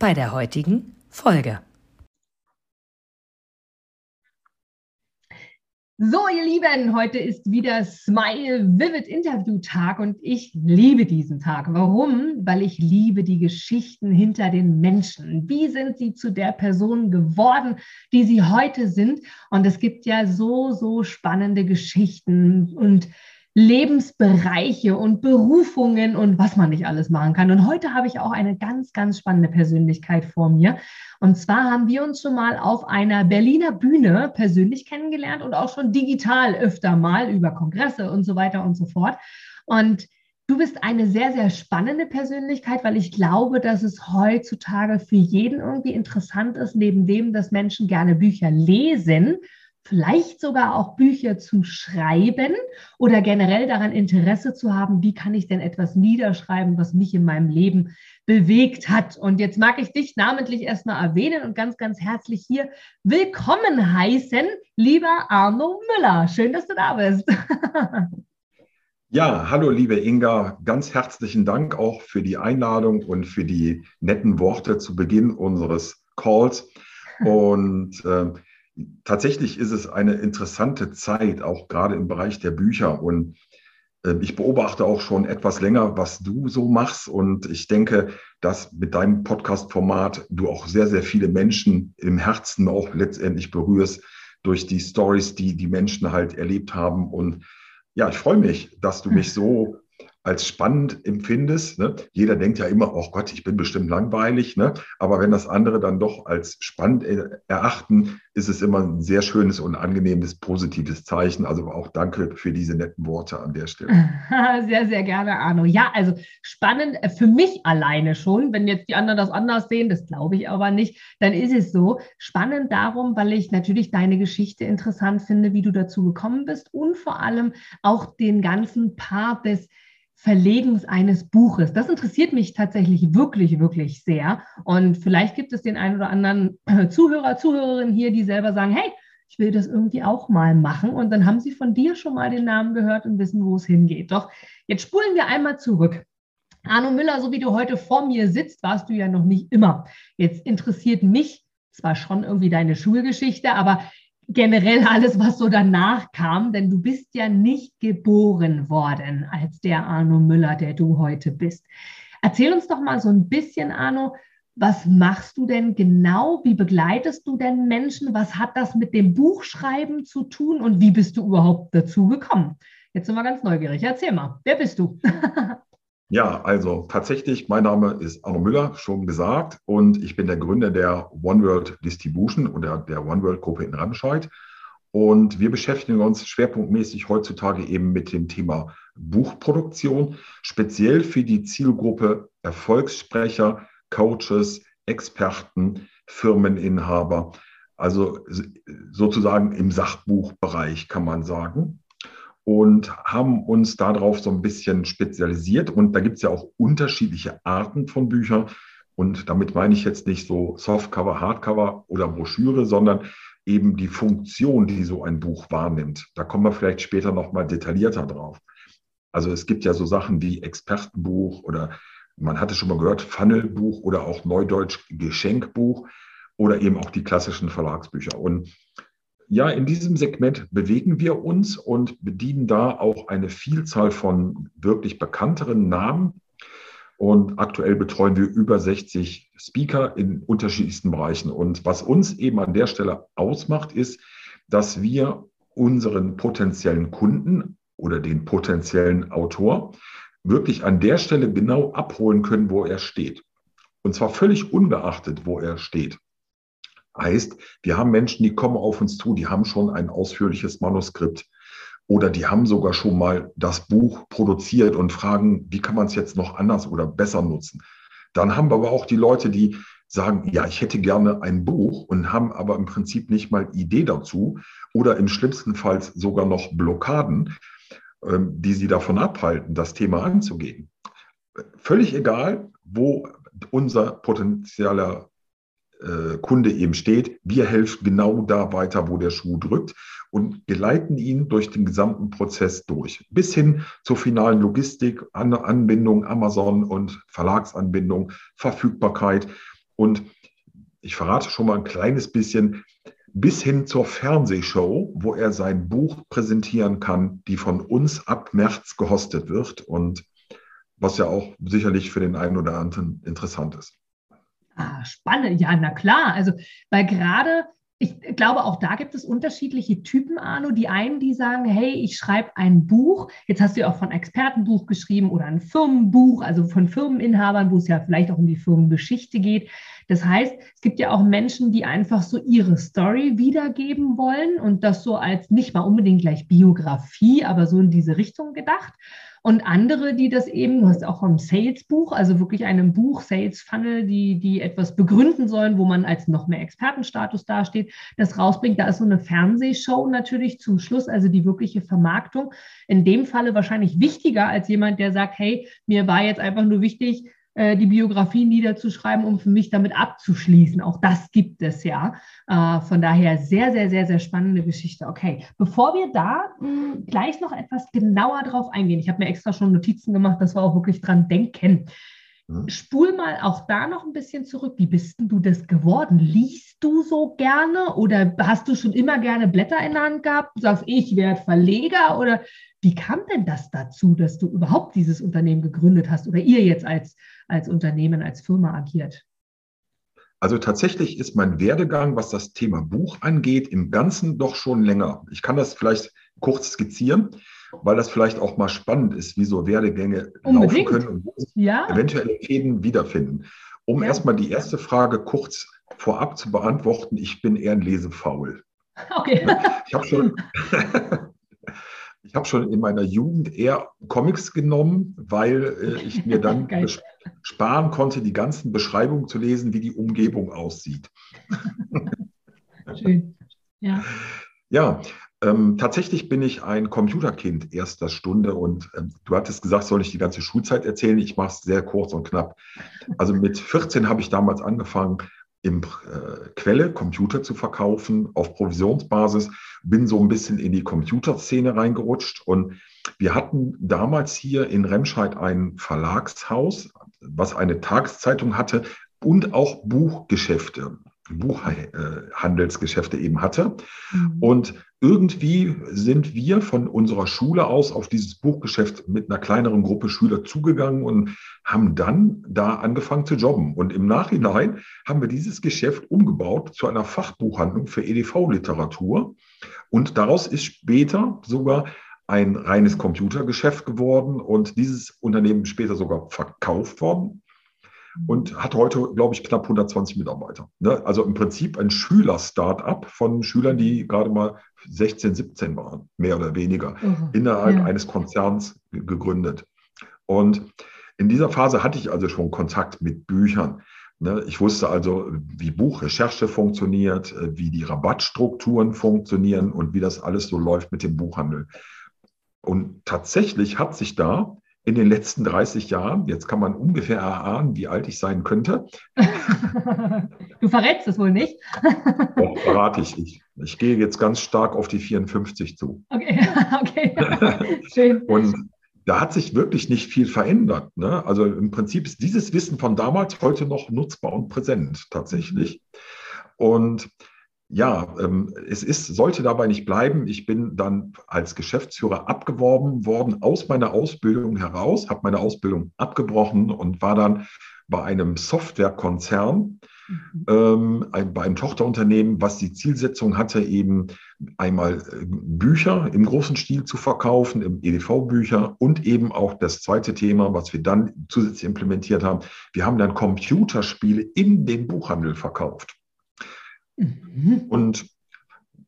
bei der heutigen Folge. So, ihr Lieben, heute ist wieder Smile Vivid Interview Tag und ich liebe diesen Tag. Warum? Weil ich liebe die Geschichten hinter den Menschen. Wie sind sie zu der Person geworden, die sie heute sind? Und es gibt ja so, so spannende Geschichten und Lebensbereiche und Berufungen und was man nicht alles machen kann. Und heute habe ich auch eine ganz, ganz spannende Persönlichkeit vor mir. Und zwar haben wir uns schon mal auf einer Berliner Bühne persönlich kennengelernt und auch schon digital öfter mal über Kongresse und so weiter und so fort. Und Du bist eine sehr, sehr spannende Persönlichkeit, weil ich glaube, dass es heutzutage für jeden irgendwie interessant ist, neben dem, dass Menschen gerne Bücher lesen vielleicht sogar auch Bücher zu schreiben oder generell daran Interesse zu haben, wie kann ich denn etwas niederschreiben, was mich in meinem Leben bewegt hat. Und jetzt mag ich dich namentlich erstmal erwähnen und ganz, ganz herzlich hier willkommen heißen, lieber Arno Müller. Schön, dass du da bist. Ja, hallo liebe Inga, ganz herzlichen Dank auch für die Einladung und für die netten Worte zu Beginn unseres Calls. Und äh, tatsächlich ist es eine interessante Zeit, auch gerade im Bereich der Bücher. Und äh, ich beobachte auch schon etwas länger, was du so machst. Und ich denke, dass mit deinem Podcast-Format du auch sehr, sehr viele Menschen im Herzen auch letztendlich berührst durch die Stories, die die Menschen halt erlebt haben. Und ja, ich freue mich, dass du mich so als spannend empfindest. Ne? Jeder denkt ja immer, oh Gott, ich bin bestimmt langweilig. Ne? Aber wenn das andere dann doch als spannend erachten, ist es immer ein sehr schönes und angenehmes, positives Zeichen. Also auch danke für diese netten Worte an der Stelle. Sehr, sehr gerne, Arno. Ja, also spannend äh, für mich alleine schon. Wenn jetzt die anderen das anders sehen, das glaube ich aber nicht, dann ist es so. Spannend darum, weil ich natürlich deine Geschichte interessant finde, wie du dazu gekommen bist und vor allem auch den ganzen Part des Verlegens eines Buches. Das interessiert mich tatsächlich wirklich, wirklich sehr. Und vielleicht gibt es den einen oder anderen Zuhörer, Zuhörerin hier, die selber sagen, hey, ich will das irgendwie auch mal machen. Und dann haben sie von dir schon mal den Namen gehört und wissen, wo es hingeht. Doch jetzt spulen wir einmal zurück. Arno Müller, so wie du heute vor mir sitzt, warst du ja noch nicht immer. Jetzt interessiert mich zwar schon irgendwie deine Schulgeschichte, aber generell alles, was so danach kam, denn du bist ja nicht geboren worden als der Arno Müller, der du heute bist. Erzähl uns doch mal so ein bisschen, Arno, was machst du denn genau? Wie begleitest du denn Menschen? Was hat das mit dem Buchschreiben zu tun und wie bist du überhaupt dazu gekommen? Jetzt sind wir ganz neugierig. Erzähl mal, wer bist du? Ja, also tatsächlich, mein Name ist Arno Müller, schon gesagt, und ich bin der Gründer der One World Distribution oder der One World Gruppe in Remscheid. Und wir beschäftigen uns schwerpunktmäßig heutzutage eben mit dem Thema Buchproduktion, speziell für die Zielgruppe Erfolgssprecher, Coaches, Experten, Firmeninhaber, also sozusagen im Sachbuchbereich kann man sagen und haben uns darauf so ein bisschen spezialisiert. Und da gibt es ja auch unterschiedliche Arten von Büchern. Und damit meine ich jetzt nicht so Softcover, Hardcover oder Broschüre, sondern eben die Funktion, die so ein Buch wahrnimmt. Da kommen wir vielleicht später nochmal detaillierter drauf. Also es gibt ja so Sachen wie Expertenbuch oder man hatte schon mal gehört, Funnelbuch oder auch Neudeutsch Geschenkbuch oder eben auch die klassischen Verlagsbücher. Und ja, in diesem Segment bewegen wir uns und bedienen da auch eine Vielzahl von wirklich bekannteren Namen. Und aktuell betreuen wir über 60 Speaker in unterschiedlichsten Bereichen. Und was uns eben an der Stelle ausmacht, ist, dass wir unseren potenziellen Kunden oder den potenziellen Autor wirklich an der Stelle genau abholen können, wo er steht. Und zwar völlig unbeachtet, wo er steht. Heißt, wir haben Menschen, die kommen auf uns zu, die haben schon ein ausführliches Manuskript oder die haben sogar schon mal das Buch produziert und fragen, wie kann man es jetzt noch anders oder besser nutzen. Dann haben wir aber auch die Leute, die sagen, ja, ich hätte gerne ein Buch und haben aber im Prinzip nicht mal Idee dazu oder im schlimmsten Fall sogar noch Blockaden, ähm, die sie davon abhalten, das Thema anzugehen. Völlig egal, wo unser potenzieller äh, Kunde eben steht, wir helfen genau da weiter, wo der Schuh drückt und geleiten ihn durch den gesamten Prozess durch, bis hin zur finalen Logistik, Anbindung, Amazon und Verlagsanbindung, Verfügbarkeit. Und ich verrate schon mal ein kleines bisschen, bis hin zur Fernsehshow, wo er sein Buch präsentieren kann, die von uns ab März gehostet wird und was ja auch sicherlich für den einen oder anderen interessant ist. Ah, spannend, ja, na klar. Also, weil gerade, ich glaube, auch da gibt es unterschiedliche Typen, Arno. Die einen, die sagen, hey, ich schreibe ein Buch. Jetzt hast du ja auch von Expertenbuch geschrieben oder ein Firmenbuch, also von Firmeninhabern, wo es ja vielleicht auch um die Firmengeschichte geht. Das heißt, es gibt ja auch Menschen, die einfach so ihre Story wiedergeben wollen und das so als nicht mal unbedingt gleich Biografie, aber so in diese Richtung gedacht. Und andere, die das eben, du hast auch vom Sales-Buch, also wirklich einem Buch, Sales-Funnel, die, die etwas begründen sollen, wo man als noch mehr Expertenstatus dasteht, das rausbringt. Da ist so eine Fernsehshow natürlich zum Schluss, also die wirkliche Vermarktung. In dem Falle wahrscheinlich wichtiger als jemand, der sagt, hey, mir war jetzt einfach nur wichtig, äh, die Biografie niederzuschreiben, um für mich damit abzuschließen. Auch das gibt es ja. Äh, von daher sehr, sehr, sehr, sehr spannende Geschichte. Okay, bevor wir da hm, gleich noch etwas genauer drauf eingehen, ich habe mir extra schon Notizen gemacht, dass wir auch wirklich dran denken. Mhm. Spul mal auch da noch ein bisschen zurück. Wie bist denn du das geworden? Liest du so gerne oder hast du schon immer gerne Blätter in der Hand gehabt? Du sagst, ich werde Verleger oder wie kam denn das dazu, dass du überhaupt dieses Unternehmen gegründet hast oder ihr jetzt als, als Unternehmen, als Firma agiert? Also tatsächlich ist mein Werdegang, was das Thema Buch angeht, im Ganzen doch schon länger. Ich kann das vielleicht kurz skizzieren, weil das vielleicht auch mal spannend ist, wie so Werdegänge Unbedingt. laufen können und wo sich ja. eventuelle Fäden wiederfinden. Um ja. erstmal die erste Frage kurz vorab zu beantworten, ich bin eher ein Lesefaul. Okay. Ich habe schon, Ich habe schon in meiner Jugend eher Comics genommen, weil äh, ich mir dann sparen konnte, die ganzen Beschreibungen zu lesen, wie die Umgebung aussieht. Schön. Ja. Ja, ähm, tatsächlich bin ich ein Computerkind erster Stunde und ähm, du hattest gesagt, soll ich die ganze Schulzeit erzählen? Ich mache es sehr kurz und knapp. Also mit 14 habe ich damals angefangen, im äh, Quelle Computer zu verkaufen auf Provisionsbasis, bin so ein bisschen in die Computerszene reingerutscht und wir hatten damals hier in Remscheid ein Verlagshaus, was eine Tageszeitung hatte und auch Buchgeschäfte. Buchhandelsgeschäfte eben hatte. Mhm. Und irgendwie sind wir von unserer Schule aus auf dieses Buchgeschäft mit einer kleineren Gruppe Schüler zugegangen und haben dann da angefangen zu jobben. Und im Nachhinein haben wir dieses Geschäft umgebaut zu einer Fachbuchhandlung für EDV-Literatur. Und daraus ist später sogar ein reines Computergeschäft geworden und dieses Unternehmen später sogar verkauft worden und hat heute, glaube ich, knapp 120 Mitarbeiter. Ne? Also im Prinzip ein Schüler-Startup von Schülern, die gerade mal 16, 17 waren, mehr oder weniger, mhm. innerhalb ja. eines Konzerns gegründet. Und in dieser Phase hatte ich also schon Kontakt mit Büchern. Ne? Ich wusste also, wie Buchrecherche funktioniert, äh, wie die Rabattstrukturen funktionieren und wie das alles so läuft mit dem Buchhandel. Und tatsächlich hat sich da in den letzten 30 Jahren, jetzt kann man ungefähr erahnen, wie alt ich sein könnte. Du verrätst es wohl nicht. Doch, verrate ich. ich. Ich gehe jetzt ganz stark auf die 54 zu. Okay, okay. Schön. Und da hat sich wirklich nicht viel verändert. Ne? Also im Prinzip ist dieses Wissen von damals heute noch nutzbar und präsent tatsächlich. Und ja, ähm, es ist, sollte dabei nicht bleiben. Ich bin dann als Geschäftsführer abgeworben worden aus meiner Ausbildung heraus, habe meine Ausbildung abgebrochen und war dann bei einem Softwarekonzern, mhm. ähm, ein, bei einem Tochterunternehmen, was die Zielsetzung hatte, eben einmal äh, Bücher im großen Stil zu verkaufen, im EDV-Bücher und eben auch das zweite Thema, was wir dann zusätzlich implementiert haben. Wir haben dann Computerspiele in den Buchhandel verkauft. Mhm. Und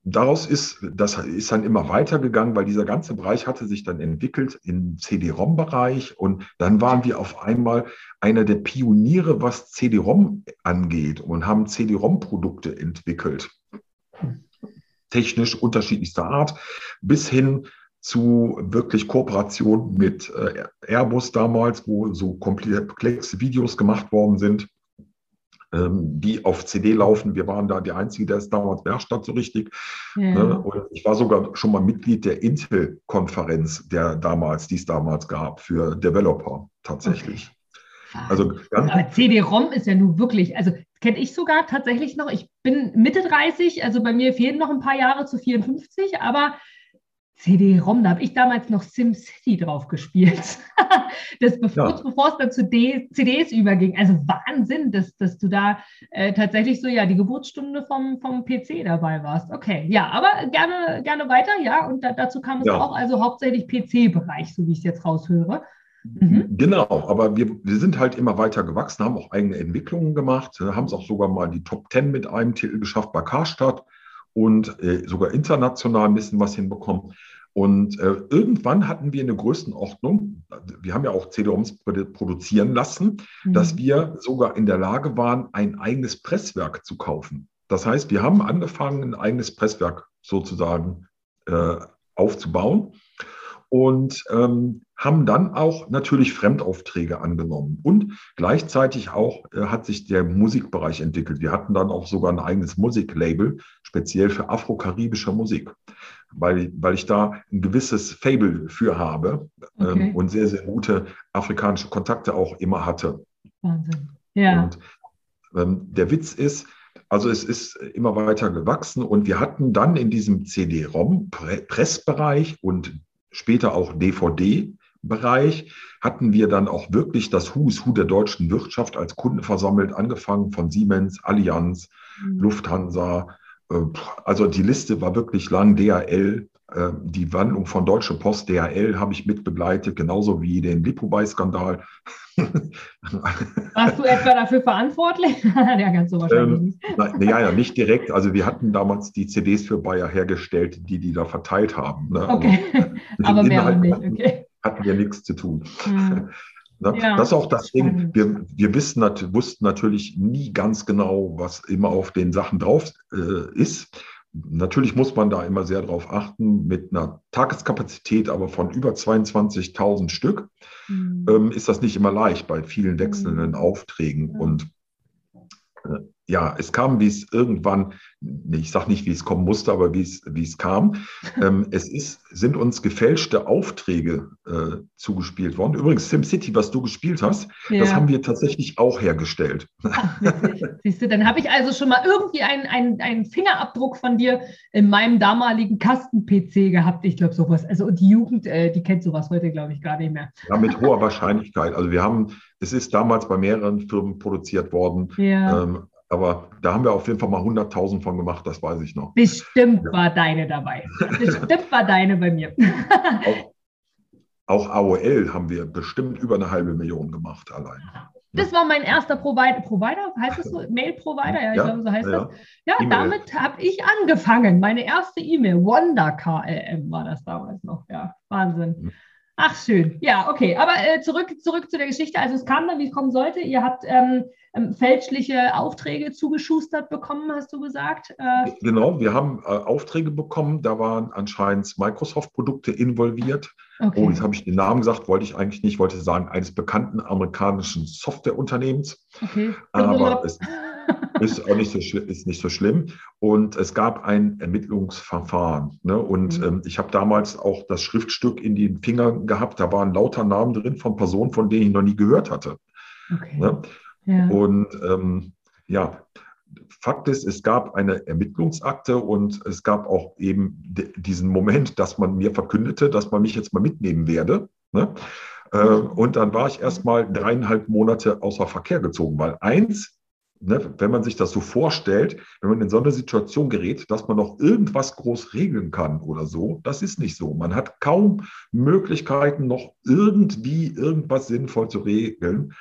daraus ist, das ist dann immer weitergegangen, weil dieser ganze Bereich hatte sich dann entwickelt im CD-ROM-Bereich und dann waren wir auf einmal einer der Pioniere, was CD-ROM angeht und haben CD-ROM-Produkte entwickelt. Technisch unterschiedlichster Art, bis hin zu wirklich Kooperation mit äh, Airbus damals, wo so komplexe Videos gemacht worden sind, ähm, die auf CD laufen. Wir waren da die Einzige, der es damals hat, so richtig. Ja. Ne? Und ich war sogar schon mal Mitglied der Intel-Konferenz, der damals, die es damals gab, für Developer tatsächlich. Okay. Also Aber CD-ROM ist ja nun wirklich, also kenne ich sogar tatsächlich noch. Ich bin Mitte 30, also bei mir fehlen noch ein paar Jahre zu 54, aber CD-ROM, da habe ich damals noch SimCity drauf gespielt. das bevor, ja. bevor es dann zu D CDs überging. Also Wahnsinn, dass, dass du da äh, tatsächlich so ja die Geburtsstunde vom, vom PC dabei warst. Okay, ja, aber gerne, gerne weiter, ja. Und da, dazu kam es ja. auch, also hauptsächlich PC-Bereich, so wie ich es jetzt raushöre. Mhm. Genau, aber wir, wir sind halt immer weiter gewachsen, haben auch eigene Entwicklungen gemacht, haben es auch sogar mal die Top 10 mit einem Titel geschafft bei Karstadt und äh, sogar international ein bisschen was hinbekommen. Und äh, irgendwann hatten wir eine Größenordnung, wir haben ja auch CD-ROMs produzieren lassen, mhm. dass wir sogar in der Lage waren, ein eigenes Presswerk zu kaufen. Das heißt, wir haben angefangen, ein eigenes Presswerk sozusagen äh, aufzubauen und ähm, haben dann auch natürlich Fremdaufträge angenommen. Und gleichzeitig auch äh, hat sich der Musikbereich entwickelt. Wir hatten dann auch sogar ein eigenes Musiklabel, speziell für afrokaribische Musik, weil, weil ich da ein gewisses Fable für habe ähm, okay. ähm, und sehr, sehr gute afrikanische Kontakte auch immer hatte. Wahnsinn. Ja. Und ähm, der Witz ist, also es ist immer weiter gewachsen und wir hatten dann in diesem CD-ROM-Pressbereich und später auch DVD-Bereich, hatten wir dann auch wirklich das Who's Who der deutschen Wirtschaft als Kunden versammelt, angefangen von Siemens, Allianz, mhm. Lufthansa. Äh, also die Liste war wirklich lang, DHL, die Wandlung von Deutsche Post, DHL habe ich mitbegleitet, genauso wie den Lipobai-Skandal. Warst du etwa dafür verantwortlich? ja, ganz so wahrscheinlich ähm, nicht. Na, ja, ja, nicht direkt. Also wir hatten damals die CDs für Bayer hergestellt, die die da verteilt haben. Ne? Okay, aber, aber mehr nicht. Okay. Hatten wir nichts zu tun. Hm. Ne? Ja, das ist auch das Ding. Wir, wir wissen, wussten natürlich nie ganz genau, was immer auf den Sachen drauf äh, ist. Natürlich muss man da immer sehr drauf achten, mit einer Tageskapazität aber von über 22.000 Stück mhm. ähm, ist das nicht immer leicht bei vielen wechselnden mhm. Aufträgen. Mhm. Und äh, ja, es kam, wie es irgendwann, ich sage nicht, wie es kommen musste, aber wie es, wie es kam. Ähm, es ist, sind uns gefälschte Aufträge äh, zugespielt worden. Übrigens, SimCity, was du gespielt hast, ja. das haben wir tatsächlich auch hergestellt. Ach, Siehst du, dann habe ich also schon mal irgendwie einen, einen, einen Fingerabdruck von dir in meinem damaligen Kasten-PC gehabt. Ich glaube, sowas. Also die Jugend, äh, die kennt sowas heute, glaube ich, gar nicht mehr. Ja, mit hoher Wahrscheinlichkeit. Also wir haben, es ist damals bei mehreren Firmen produziert worden. Ja. Ähm, aber da haben wir auf jeden Fall mal 100.000 von gemacht, das weiß ich noch. Bestimmt ja. war deine dabei. Bestimmt war deine bei mir. auch, auch, AOL haben wir bestimmt über eine halbe Million gemacht allein. Das war mein erster Provider. Provider, heißt das so? Mail-Provider? Ja, ich ja, glaube, so heißt ja, das. Ja, e damit habe ich angefangen. Meine erste E-Mail, Wonder KLM war das damals noch. Ja, Wahnsinn. Mhm. Ach, schön. Ja, okay. Aber äh, zurück, zurück zu der Geschichte. Also es kam dann, wie es kommen sollte. Ihr habt ähm, ähm, fälschliche Aufträge zugeschustert bekommen, hast du gesagt? Äh, genau, wir haben äh, Aufträge bekommen. Da waren anscheinend Microsoft-Produkte involviert. Okay. Oh, jetzt habe ich den Namen gesagt, wollte ich eigentlich nicht. wollte sagen, eines bekannten amerikanischen Softwareunternehmens. Okay. Aber es, ist auch nicht so, ist nicht so schlimm. Und es gab ein Ermittlungsverfahren. Ne? Und mhm. ähm, ich habe damals auch das Schriftstück in den Fingern gehabt. Da waren lauter Namen drin von Personen, von denen ich noch nie gehört hatte. Okay. Ne? Ja. Und ähm, ja, Fakt ist, es gab eine Ermittlungsakte und es gab auch eben diesen Moment, dass man mir verkündete, dass man mich jetzt mal mitnehmen werde. Ne? Äh, mhm. und dann war ich erst mal dreieinhalb Monate außer Verkehr gezogen, weil eins ne, wenn man sich das so vorstellt, wenn man in so eine Situation gerät, dass man noch irgendwas groß regeln kann oder so, das ist nicht so. Man hat kaum Möglichkeiten, noch irgendwie irgendwas sinnvoll zu regeln.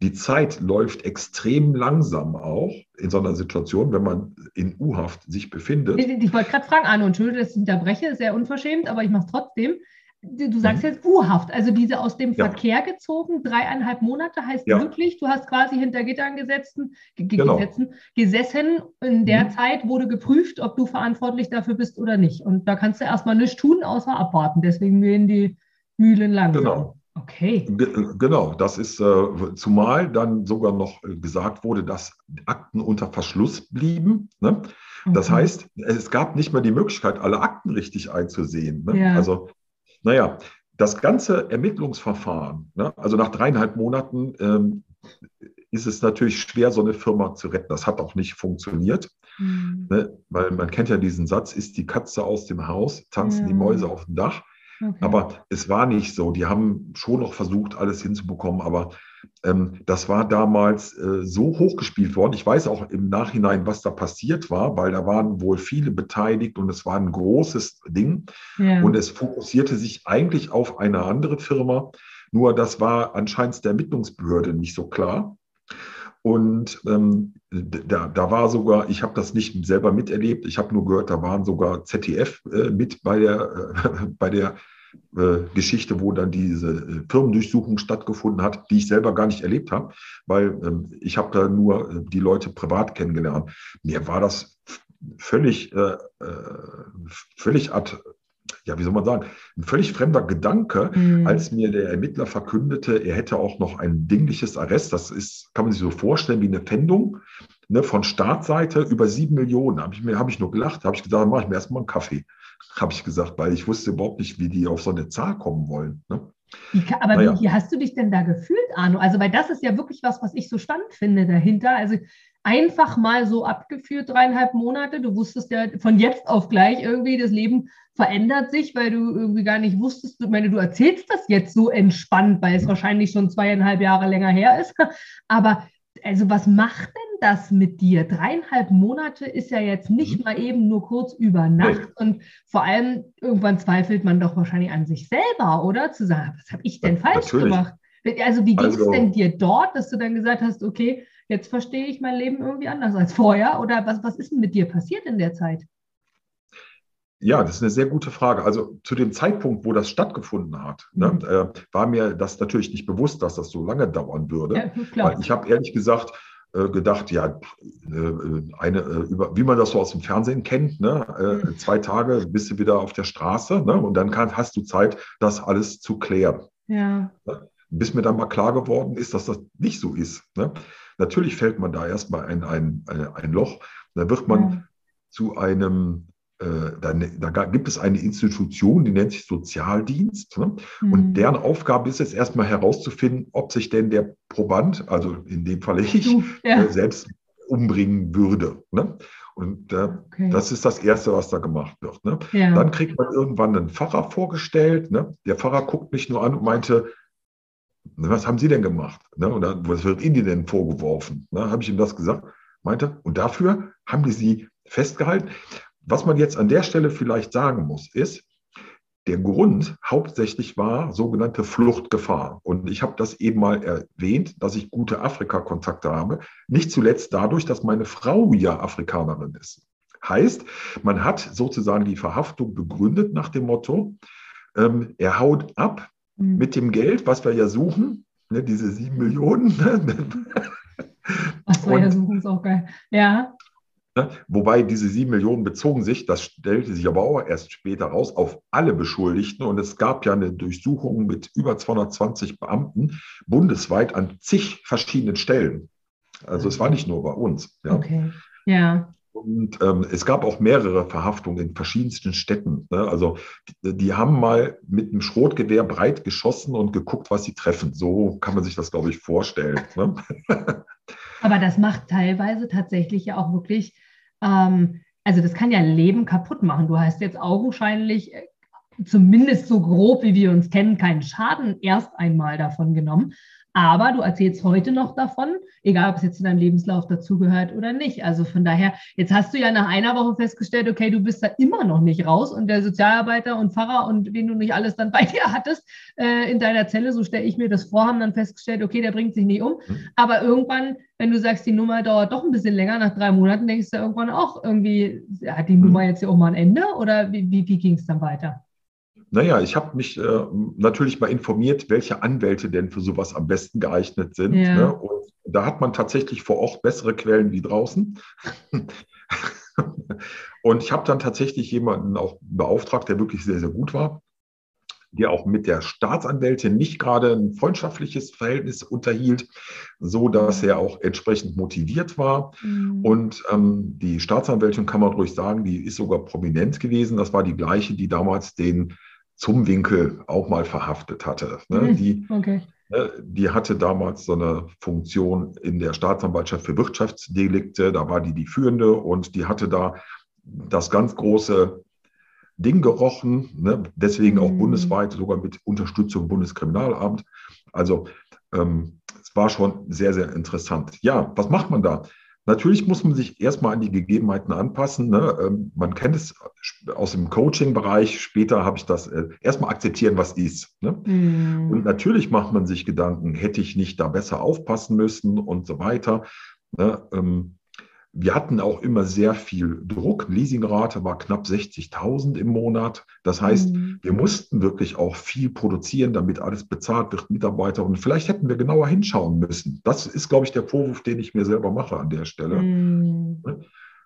Die Zeit läuft extrem langsam auch in so einer Situation, wenn man in U-Haft sich befindet. Ich, ich wollte gerade fragen, Arno, Entschuldigung, dass ich unterbreche, sehr unverschämt, aber ich mache es trotzdem. Du sagst mhm. jetzt U-Haft, also diese aus dem ja. Verkehr gezogen, dreieinhalb Monate heißt ja. wirklich, du hast quasi hinter Gittern gesetzen, genau. gesetzen, gesessen. In der mhm. Zeit wurde geprüft, ob du verantwortlich dafür bist oder nicht. Und da kannst du erstmal nichts tun, außer abwarten. Deswegen gehen die Mühlen langsam. Genau. Okay. Genau, das ist, äh, zumal dann sogar noch äh, gesagt wurde, dass Akten unter Verschluss blieben. Ne? Das mhm. heißt, es gab nicht mehr die Möglichkeit, alle Akten richtig einzusehen. Ne? Ja. Also naja, das ganze Ermittlungsverfahren, ne, also nach dreieinhalb Monaten ähm, ist es natürlich schwer, so eine Firma zu retten. Das hat auch nicht funktioniert, mhm. ne, weil man kennt ja diesen Satz, ist die Katze aus dem Haus, tanzen ja. die Mäuse auf dem Dach. Okay. Aber es war nicht so. Die haben schon noch versucht, alles hinzubekommen, aber das war damals äh, so hochgespielt worden. Ich weiß auch im Nachhinein, was da passiert war, weil da waren wohl viele beteiligt und es war ein großes Ding. Ja. Und es fokussierte sich eigentlich auf eine andere Firma. Nur das war anscheinend der Ermittlungsbehörde nicht so klar. Und ähm, da, da war sogar, ich habe das nicht selber miterlebt, ich habe nur gehört, da waren sogar ZDF äh, mit bei der, äh, bei der Geschichte, wo dann diese äh, Firmendurchsuchung stattgefunden hat, die ich selber gar nicht erlebt habe, weil ähm, ich habe da nur äh, die Leute privat kennengelernt. Mir war das völlig, äh, völlig ad, ja, wie soll man sagen, ein völlig fremder Gedanke, mhm. als mir der Ermittler verkündete, er hätte auch noch ein dingliches Arrest. Das ist, kann man sich so vorstellen, wie eine Pfändung ne, von Startseite über sieben Millionen. Habe ich, mir, hab ich nur gelacht, habe ich gesagt, dann mache ich mir erstmal einen Kaffee habe ich gesagt, weil ich wusste überhaupt nicht, wie die auf so eine Zahl kommen wollen. Ne? Wie, aber naja. wie hast du dich denn da gefühlt, Arno? Also, weil das ist ja wirklich was, was ich so spannend finde dahinter. Also einfach mal so abgeführt, dreieinhalb Monate. Du wusstest ja von jetzt auf gleich irgendwie, das Leben verändert sich, weil du irgendwie gar nicht wusstest. Ich meine, du erzählst das jetzt so entspannt, weil es wahrscheinlich schon zweieinhalb Jahre länger her ist. Aber also was macht denn das mit dir? Dreieinhalb Monate ist ja jetzt nicht mhm. mal eben nur kurz über Nacht. Und vor allem irgendwann zweifelt man doch wahrscheinlich an sich selber, oder? Zu sagen, was habe ich denn falsch Natürlich. gemacht? Also wie ging es also, denn dir dort, dass du dann gesagt hast, okay, jetzt verstehe ich mein Leben irgendwie anders als vorher? Oder was, was ist denn mit dir passiert in der Zeit? Ja, das ist eine sehr gute Frage. Also zu dem Zeitpunkt, wo das stattgefunden hat, ne, mhm. äh, war mir das natürlich nicht bewusst, dass das so lange dauern würde. Ja, ich habe ehrlich gesagt äh, gedacht, ja, äh, eine, äh, über, wie man das so aus dem Fernsehen kennt, ne, mhm. zwei Tage bist du wieder auf der Straße ne, und dann kann, hast du Zeit, das alles zu klären. Ja. Ne, bis mir dann mal klar geworden ist, dass das nicht so ist. Ne. Natürlich fällt man da erstmal in ein, ein, ein Loch. Da wird man ja. zu einem äh, da, da, gibt es eine Institution, die nennt sich Sozialdienst. Ne? Mhm. Und deren Aufgabe ist es erstmal herauszufinden, ob sich denn der Proband, also in dem Falle ich, ja. äh, selbst umbringen würde. Ne? Und äh, okay. das ist das Erste, was da gemacht wird. Ne? Ja. Dann kriegt man irgendwann einen Pfarrer vorgestellt. Ne? Der Pfarrer guckt mich nur an und meinte, was haben Sie denn gemacht? Ne? Und dann, was wird Ihnen denn vorgeworfen? Ne? Habe ich ihm das gesagt? Meinte, und dafür haben die Sie festgehalten. Was man jetzt an der Stelle vielleicht sagen muss, ist, der Grund hauptsächlich war sogenannte Fluchtgefahr. Und ich habe das eben mal erwähnt, dass ich gute Afrika-Kontakte habe. Nicht zuletzt dadurch, dass meine Frau ja Afrikanerin ist. Heißt, man hat sozusagen die Verhaftung begründet nach dem Motto, ähm, er haut ab mhm. mit dem Geld, was wir ja suchen, ne, diese sieben Millionen. Was wir ja suchen, ist auch geil. Ja. Ne? Wobei diese sieben Millionen bezogen sich, das stellte sich aber auch erst später raus, auf alle Beschuldigten. Und es gab ja eine Durchsuchung mit über 220 Beamten bundesweit an zig verschiedenen Stellen. Also es war nicht nur bei uns. Ja. Okay, ja. Und ähm, es gab auch mehrere Verhaftungen in verschiedensten Städten. Ne? Also die, die, haben mal mit einem Schrotgewehr breit geschossen und geguckt, was sie treffen. So kann man sich das, glaube ich, vorstellen. Ne? Aber das macht teilweise tatsächlich ja auch wirklich ähm, also das kann ja Leben kaputt machen. Du hast jetzt augenscheinlich äh, zumindest so grob, wie wir uns kennen, keinen Schaden erst einmal davon genommen. Aber du erzählst heute noch davon, egal ob es jetzt in deinem Lebenslauf dazugehört oder nicht. Also von daher, jetzt hast du ja nach einer Woche festgestellt, okay, du bist da immer noch nicht raus und der Sozialarbeiter und Pfarrer und wen du nicht alles dann bei dir hattest äh, in deiner Zelle, so stelle ich mir das vor, haben dann festgestellt, okay, der bringt sich nicht um. Mhm. Aber irgendwann, wenn du sagst, die Nummer dauert doch ein bisschen länger, nach drei Monaten denkst du irgendwann auch irgendwie, hat die Nummer jetzt ja auch mal ein Ende oder wie, wie, wie ging es dann weiter? Naja, ich habe mich äh, natürlich mal informiert, welche Anwälte denn für sowas am besten geeignet sind. Ja. Ne? Und da hat man tatsächlich vor Ort bessere Quellen wie draußen. und ich habe dann tatsächlich jemanden auch beauftragt, der wirklich sehr, sehr gut war der auch mit der Staatsanwältin nicht gerade ein freundschaftliches Verhältnis unterhielt, so dass er auch entsprechend motiviert war. Mhm. Und ähm, die Staatsanwältin kann man ruhig sagen, die ist sogar prominent gewesen. Das war die gleiche, die damals den Zumwinkel auch mal verhaftet hatte. Ne? Mhm. Die, okay. ne, die hatte damals so eine Funktion in der Staatsanwaltschaft für Wirtschaftsdelikte. Da war die die führende und die hatte da das ganz große Ding gerochen, ne? deswegen auch mhm. bundesweit, sogar mit Unterstützung Bundeskriminalamt. Also ähm, es war schon sehr, sehr interessant. Ja, was macht man da? Natürlich muss man sich erstmal an die Gegebenheiten anpassen. Ne? Ähm, man kennt es aus dem Coaching-Bereich. Später habe ich das äh, erstmal akzeptieren, was ist. Ne? Mm. Und natürlich macht man sich Gedanken, hätte ich nicht da besser aufpassen müssen und so weiter. Ne? Ähm, wir hatten auch immer sehr viel Druck. Leasingrate war knapp 60.000 im Monat. Das heißt, mhm. wir mussten wirklich auch viel produzieren, damit alles bezahlt wird, Mitarbeiter. Und vielleicht hätten wir genauer hinschauen müssen. Das ist, glaube ich, der Vorwurf, den ich mir selber mache an der Stelle. Mhm.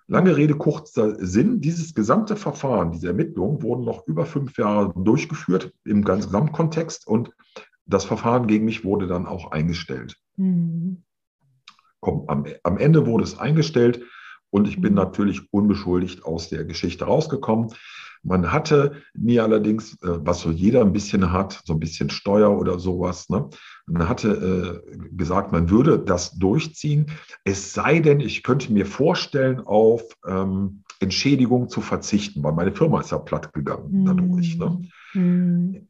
Lange Rede, kurzer Sinn. Dieses gesamte Verfahren, diese Ermittlungen wurden noch über fünf Jahre durchgeführt im Gesamtkontext und das Verfahren gegen mich wurde dann auch eingestellt. Mhm komm, am, am Ende wurde es eingestellt und ich bin mhm. natürlich unbeschuldigt aus der Geschichte rausgekommen. Man hatte mir allerdings, äh, was so jeder ein bisschen hat, so ein bisschen Steuer oder sowas, ne? man hatte äh, gesagt, man würde das durchziehen, es sei denn, ich könnte mir vorstellen, auf ähm, Entschädigung zu verzichten, weil meine Firma ist ja platt gegangen dadurch. Ne? Mhm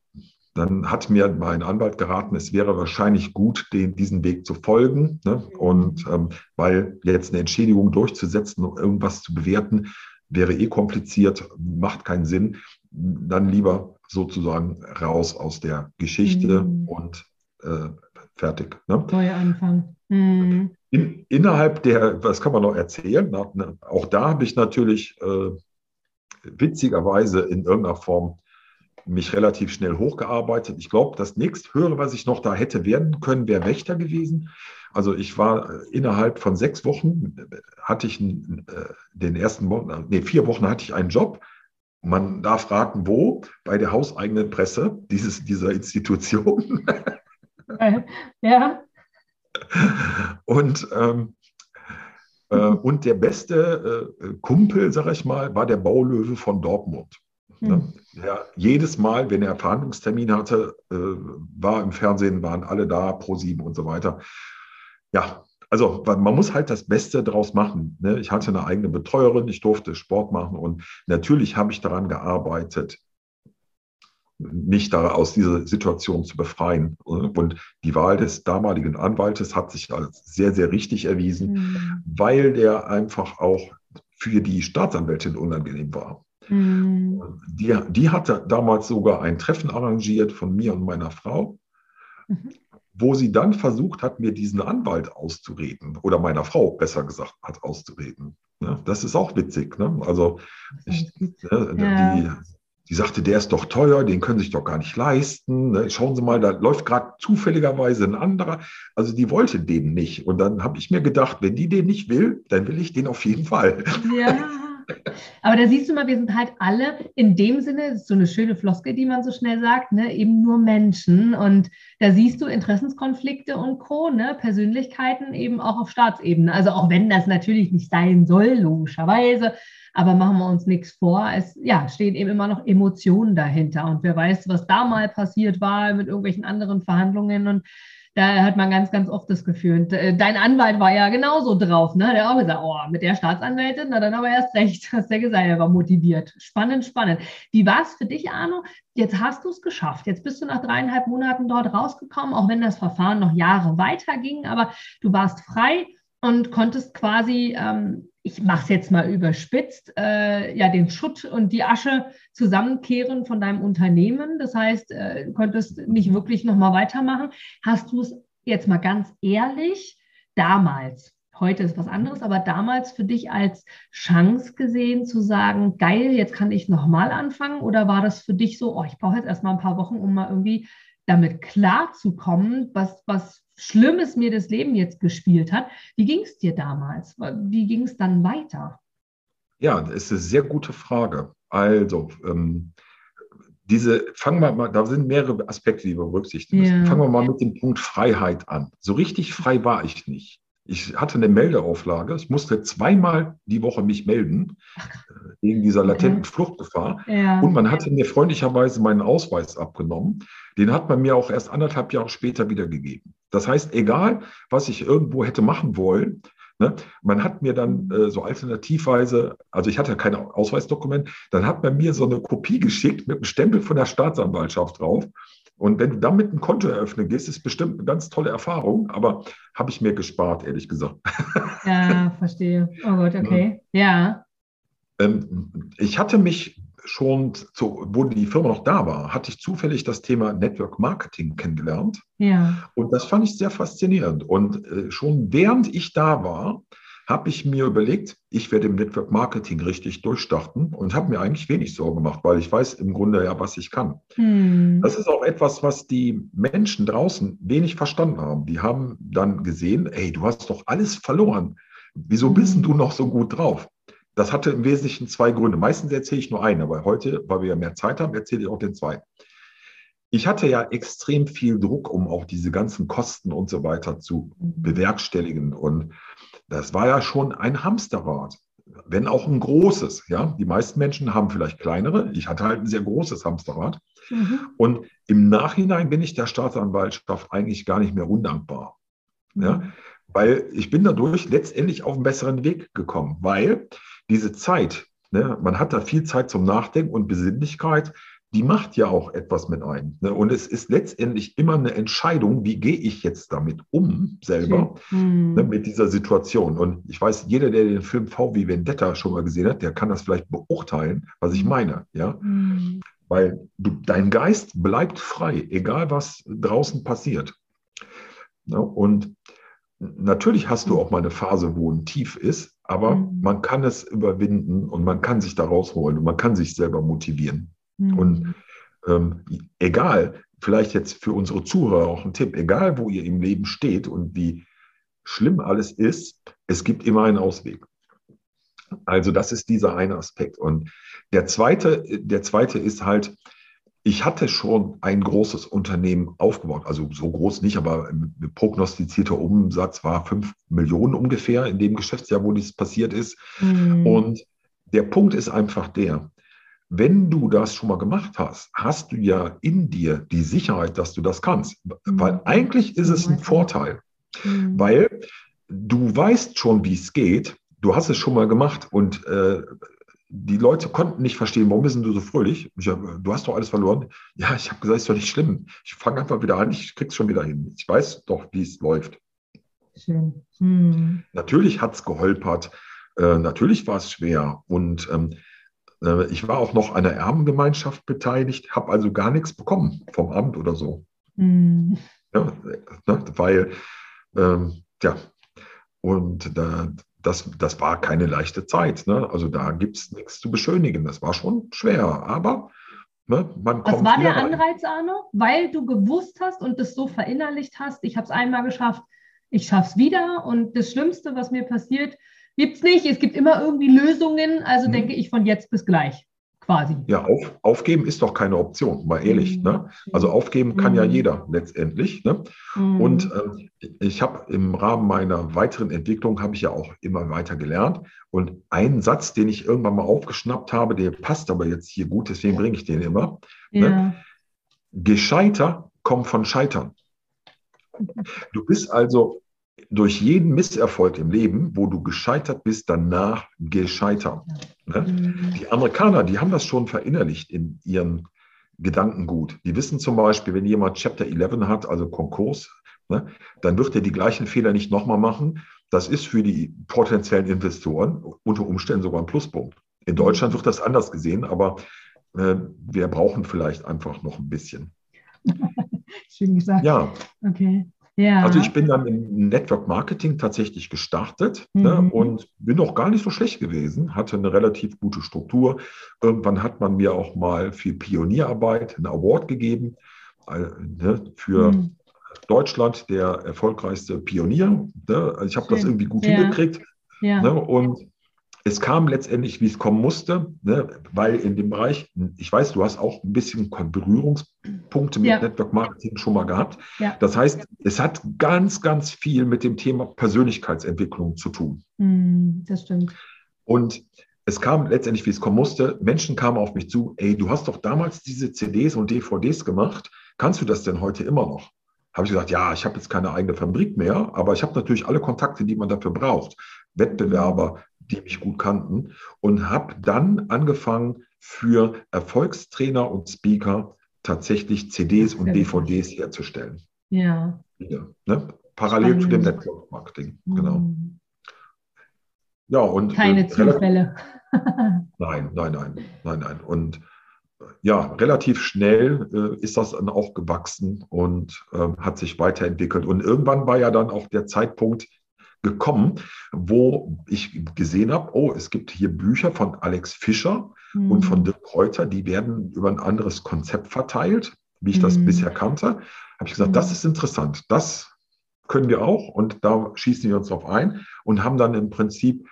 dann hat mir mein Anwalt geraten, es wäre wahrscheinlich gut, den, diesen Weg zu folgen. Ne? Und ähm, weil jetzt eine Entschädigung durchzusetzen und irgendwas zu bewerten, wäre eh kompliziert, macht keinen Sinn. Dann lieber sozusagen raus aus der Geschichte mhm. und äh, fertig. Ne? Neuer Anfang. Mhm. In, innerhalb der, was kann man noch erzählen? Na, na, auch da habe ich natürlich äh, witzigerweise in irgendeiner Form mich relativ schnell hochgearbeitet. Ich glaube, das nächsthöhere, was ich noch da hätte werden können, wäre Wächter gewesen. Also ich war äh, innerhalb von sechs Wochen, äh, hatte ich äh, den ersten Wochen, nee, vier Wochen hatte ich einen Job. Man darf raten, wo? Bei der hauseigenen Presse dieses, dieser Institution. ja. Und, ähm, äh, und der beste Kumpel, sag ich mal, war der Baulöwe von Dortmund. Mhm. Ja, jedes Mal, wenn er Verhandlungstermin hatte, äh, war im Fernsehen, waren alle da, pro sieben und so weiter. Ja, also man muss halt das Beste draus machen. Ne? Ich hatte eine eigene Betreuerin, ich durfte Sport machen und natürlich habe ich daran gearbeitet, mich da aus dieser Situation zu befreien. Und die Wahl des damaligen Anwaltes hat sich als sehr, sehr richtig erwiesen, mhm. weil der einfach auch für die Staatsanwältin unangenehm war. Mhm. Die, die hatte damals sogar ein Treffen arrangiert von mir und meiner Frau, mhm. wo sie dann versucht hat, mir diesen Anwalt auszureden oder meiner Frau besser gesagt hat auszureden. Ne? Das ist auch witzig. Ne? Also ich, ne, ja. die, die sagte, der ist doch teuer, den können sich doch gar nicht leisten. Ne? Schauen Sie mal, da läuft gerade zufälligerweise ein anderer. Also die wollte den nicht. Und dann habe ich mir gedacht, wenn die den nicht will, dann will ich den auf jeden Fall. Ja. Aber da siehst du mal, wir sind halt alle in dem Sinne, das ist so eine schöne Floske, die man so schnell sagt, ne, eben nur Menschen. Und da siehst du Interessenskonflikte und Co., ne, Persönlichkeiten eben auch auf Staatsebene. Also auch wenn das natürlich nicht sein soll, logischerweise. Aber machen wir uns nichts vor. Es ja, stehen eben immer noch Emotionen dahinter. Und wer weiß, was da mal passiert war mit irgendwelchen anderen Verhandlungen. Und da hat man ganz, ganz oft das Gefühl. Äh, dein Anwalt war ja genauso drauf, ne? Der auch gesagt, oh, mit der Staatsanwältin, na dann aber erst recht, hast ja gesagt, er war motiviert. Spannend, spannend. Wie war es für dich, Arno? Jetzt hast du es geschafft. Jetzt bist du nach dreieinhalb Monaten dort rausgekommen, auch wenn das Verfahren noch Jahre weiter ging, aber du warst frei und konntest quasi ähm, ich mache es jetzt mal überspitzt, äh, ja, den Schutt und die Asche zusammenkehren von deinem Unternehmen. Das heißt, äh, du konntest nicht wirklich nochmal weitermachen. Hast du es jetzt mal ganz ehrlich damals Heute ist was anderes, aber damals für dich als Chance gesehen zu sagen, geil, jetzt kann ich nochmal anfangen? Oder war das für dich so, oh, ich brauche jetzt erstmal ein paar Wochen, um mal irgendwie damit klarzukommen, was, was Schlimmes mir das Leben jetzt gespielt hat? Wie ging es dir damals? Wie ging es dann weiter? Ja, das ist eine sehr gute Frage. Also, ähm, diese, fangen wir mal, da sind mehrere Aspekte, die wir berücksichtigen müssen. Ja. Fangen wir mal mit dem Punkt Freiheit an. So richtig frei war ich nicht. Ich hatte eine Meldeauflage. Ich musste zweimal die Woche mich melden äh, wegen dieser latenten Fluchtgefahr. Ja. Und man hatte mir freundlicherweise meinen Ausweis abgenommen. Den hat man mir auch erst anderthalb Jahre später wiedergegeben. Das heißt, egal, was ich irgendwo hätte machen wollen, Ne? Man hat mir dann äh, so alternativweise, also ich hatte kein Ausweisdokument, dann hat man mir so eine Kopie geschickt mit einem Stempel von der Staatsanwaltschaft drauf. Und wenn du damit ein Konto eröffnen gehst, ist bestimmt eine ganz tolle Erfahrung, aber habe ich mir gespart, ehrlich gesagt. Ja, verstehe. Oh Gott, okay. Ja. Ähm, ich hatte mich schon, zu, wo die Firma noch da war, hatte ich zufällig das Thema Network Marketing kennengelernt. Ja. Und das fand ich sehr faszinierend. Und äh, schon während ich da war, habe ich mir überlegt, ich werde im Network Marketing richtig durchstarten und habe mir eigentlich wenig Sorgen gemacht, weil ich weiß im Grunde ja, was ich kann. Hm. Das ist auch etwas, was die Menschen draußen wenig verstanden haben. Die haben dann gesehen, ey, du hast doch alles verloren. Wieso bist hm. du noch so gut drauf? Das hatte im Wesentlichen zwei Gründe. Meistens erzähle ich nur einen, aber heute, weil wir ja mehr Zeit haben, erzähle ich auch den zweiten. Ich hatte ja extrem viel Druck, um auch diese ganzen Kosten und so weiter zu bewerkstelligen. Und das war ja schon ein Hamsterrad, wenn auch ein großes. Ja, die meisten Menschen haben vielleicht kleinere. Ich hatte halt ein sehr großes Hamsterrad. Mhm. Und im Nachhinein bin ich der Staatsanwaltschaft eigentlich gar nicht mehr undankbar. Mhm. Ja, weil ich bin dadurch letztendlich auf einen besseren Weg gekommen, weil diese Zeit, ne, man hat da viel Zeit zum Nachdenken und Besinnlichkeit, die macht ja auch etwas mit einem. Ne? Und es ist letztendlich immer eine Entscheidung, wie gehe ich jetzt damit um, selber, mhm. ne, mit dieser Situation. Und ich weiß, jeder, der den Film V wie Vendetta schon mal gesehen hat, der kann das vielleicht beurteilen, was ich meine. Ja? Mhm. Weil du, dein Geist bleibt frei, egal was draußen passiert. Ne? Und natürlich hast du auch mal eine Phase, wo ein Tief ist, aber mhm. man kann es überwinden und man kann sich da rausholen und man kann sich selber motivieren. Mhm. Und ähm, egal, vielleicht jetzt für unsere Zuhörer auch ein Tipp, egal wo ihr im Leben steht und wie schlimm alles ist, es gibt immer einen Ausweg. Also das ist dieser eine Aspekt. Und der zweite, der zweite ist halt, ich hatte schon ein großes Unternehmen aufgebaut, also so groß nicht, aber prognostizierter Umsatz war fünf Millionen ungefähr in dem Geschäftsjahr, wo dies passiert ist. Mhm. Und der Punkt ist einfach der, wenn du das schon mal gemacht hast, hast du ja in dir die Sicherheit, dass du das kannst. Mhm. Weil eigentlich ist es ein Vorteil, mhm. weil du weißt schon, wie es geht. Du hast es schon mal gemacht und äh, die Leute konnten nicht verstehen, warum bist du so fröhlich? Hab, du hast doch alles verloren. Ja, ich habe gesagt, ist doch nicht schlimm. Ich fange einfach wieder an, ich krieg's schon wieder hin. Ich weiß doch, wie es läuft. Schön. Hm. Natürlich hat es geholpert. Äh, natürlich war es schwer. Und ähm, äh, ich war auch noch an der Erbengemeinschaft beteiligt, habe also gar nichts bekommen vom Amt oder so. Hm. Ja, ne, weil, ähm, ja, und da, das, das war keine leichte Zeit. Ne? Also da gibt es nichts zu beschönigen. Das war schon schwer, aber ne, man kommt. Was war der rein. Anreiz, Arno? Weil du gewusst hast und das so verinnerlicht hast, ich habe es einmal geschafft, ich schaffe es wieder und das Schlimmste, was mir passiert, gibt es nicht. Es gibt immer irgendwie Lösungen, also hm. denke ich von jetzt bis gleich quasi. Ja, auf, aufgeben ist doch keine Option, mal ehrlich. Mhm. Ne? Also aufgeben kann mhm. ja jeder letztendlich. Ne? Mhm. Und äh, ich habe im Rahmen meiner weiteren Entwicklung, habe ich ja auch immer weiter gelernt. Und ein Satz, den ich irgendwann mal aufgeschnappt habe, der passt aber jetzt hier gut, deswegen bringe ich den immer. Ne? Ja. Ne? Gescheiter kommt von Scheitern. Du bist also durch jeden Misserfolg im Leben, wo du gescheitert bist, danach gescheitert. Ne? Mhm. Die Amerikaner, die haben das schon verinnerlicht in ihren Gedankengut. Die wissen zum Beispiel, wenn jemand Chapter 11 hat, also Konkurs, ne, dann wird er die gleichen Fehler nicht nochmal machen. Das ist für die potenziellen Investoren unter Umständen sogar ein Pluspunkt. In Deutschland wird das anders gesehen, aber äh, wir brauchen vielleicht einfach noch ein bisschen. Schön gesagt. Ja. Okay. Ja. Also ich bin dann im Network Marketing tatsächlich gestartet ne, mhm. ne, und bin auch gar nicht so schlecht gewesen, hatte eine relativ gute Struktur. Irgendwann hat man mir auch mal für Pionierarbeit einen Award gegeben äh, ne, für mhm. Deutschland, der erfolgreichste Pionier. Ne? Also ich habe das irgendwie gut ja. hingekriegt. Ja. Ne, und es kam letztendlich, wie es kommen musste, ne, weil in dem Bereich, ich weiß, du hast auch ein bisschen Berührungspunkte mit ja. Network Marketing schon mal gehabt. Ja. Das heißt, es hat ganz, ganz viel mit dem Thema Persönlichkeitsentwicklung zu tun. Mm, das stimmt. Und es kam letztendlich, wie es kommen musste, Menschen kamen auf mich zu, ey, du hast doch damals diese CDs und DVDs gemacht, kannst du das denn heute immer noch? Habe ich gesagt, ja, ich habe jetzt keine eigene Fabrik mehr, aber ich habe natürlich alle Kontakte, die man dafür braucht. Wettbewerber, die mich gut kannten und habe dann angefangen für Erfolgstrainer und Speaker tatsächlich CDs und DVDs herzustellen. Ja. ja ne? Parallel Spannend. zu dem Network Marketing, genau. Mhm. Ja, und keine äh, Zufälle. nein, nein, nein, nein, nein. Und äh, ja, relativ schnell äh, ist das dann auch gewachsen und äh, hat sich weiterentwickelt. Und irgendwann war ja dann auch der Zeitpunkt, gekommen, wo ich gesehen habe, oh, es gibt hier Bücher von Alex Fischer mhm. und von Dirk Kräuter, die werden über ein anderes Konzept verteilt, wie ich mhm. das bisher kannte. Habe ich gesagt, mhm. das ist interessant, das können wir auch und da schießen wir uns drauf ein und haben dann im Prinzip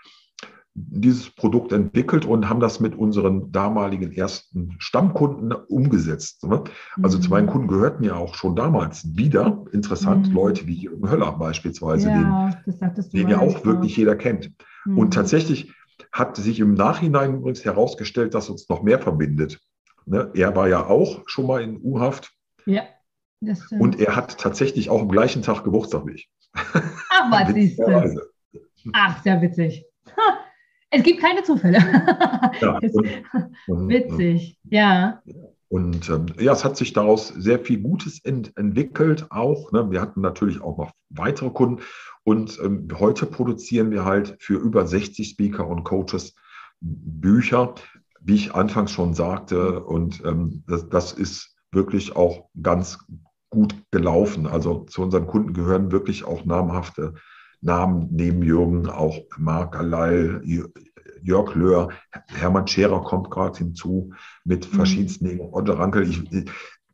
dieses Produkt entwickelt und haben das mit unseren damaligen ersten Stammkunden umgesetzt. Ne? Also mhm. zu meinen Kunden gehörten ja auch schon damals wieder interessant mhm. Leute wie Jürgen Höller beispielsweise, ja, den, den ja auch wirklich jeder kennt. Mhm. Und tatsächlich hat sich im Nachhinein übrigens herausgestellt, dass uns noch mehr verbindet. Ne? Er war ja auch schon mal in U-Haft. Ja. Und er hat tatsächlich auch am gleichen Tag Geburtstag wie ich. Ach, was siehst du? Ach, sehr witzig. Es gibt keine Zufälle. Ja, und, Witzig, ja. Und ähm, ja, es hat sich daraus sehr viel Gutes ent entwickelt auch. Ne? Wir hatten natürlich auch noch weitere Kunden und ähm, heute produzieren wir halt für über 60 Speaker und Coaches Bücher, wie ich anfangs schon sagte. Und ähm, das, das ist wirklich auch ganz gut gelaufen. Also zu unseren Kunden gehören wirklich auch namhafte Namen neben Jürgen, auch Marc Alleil, Jörg Löhr, Hermann Scherer kommt gerade hinzu mit mhm. verschiedensten Dingen, Otto Rankel. Ich,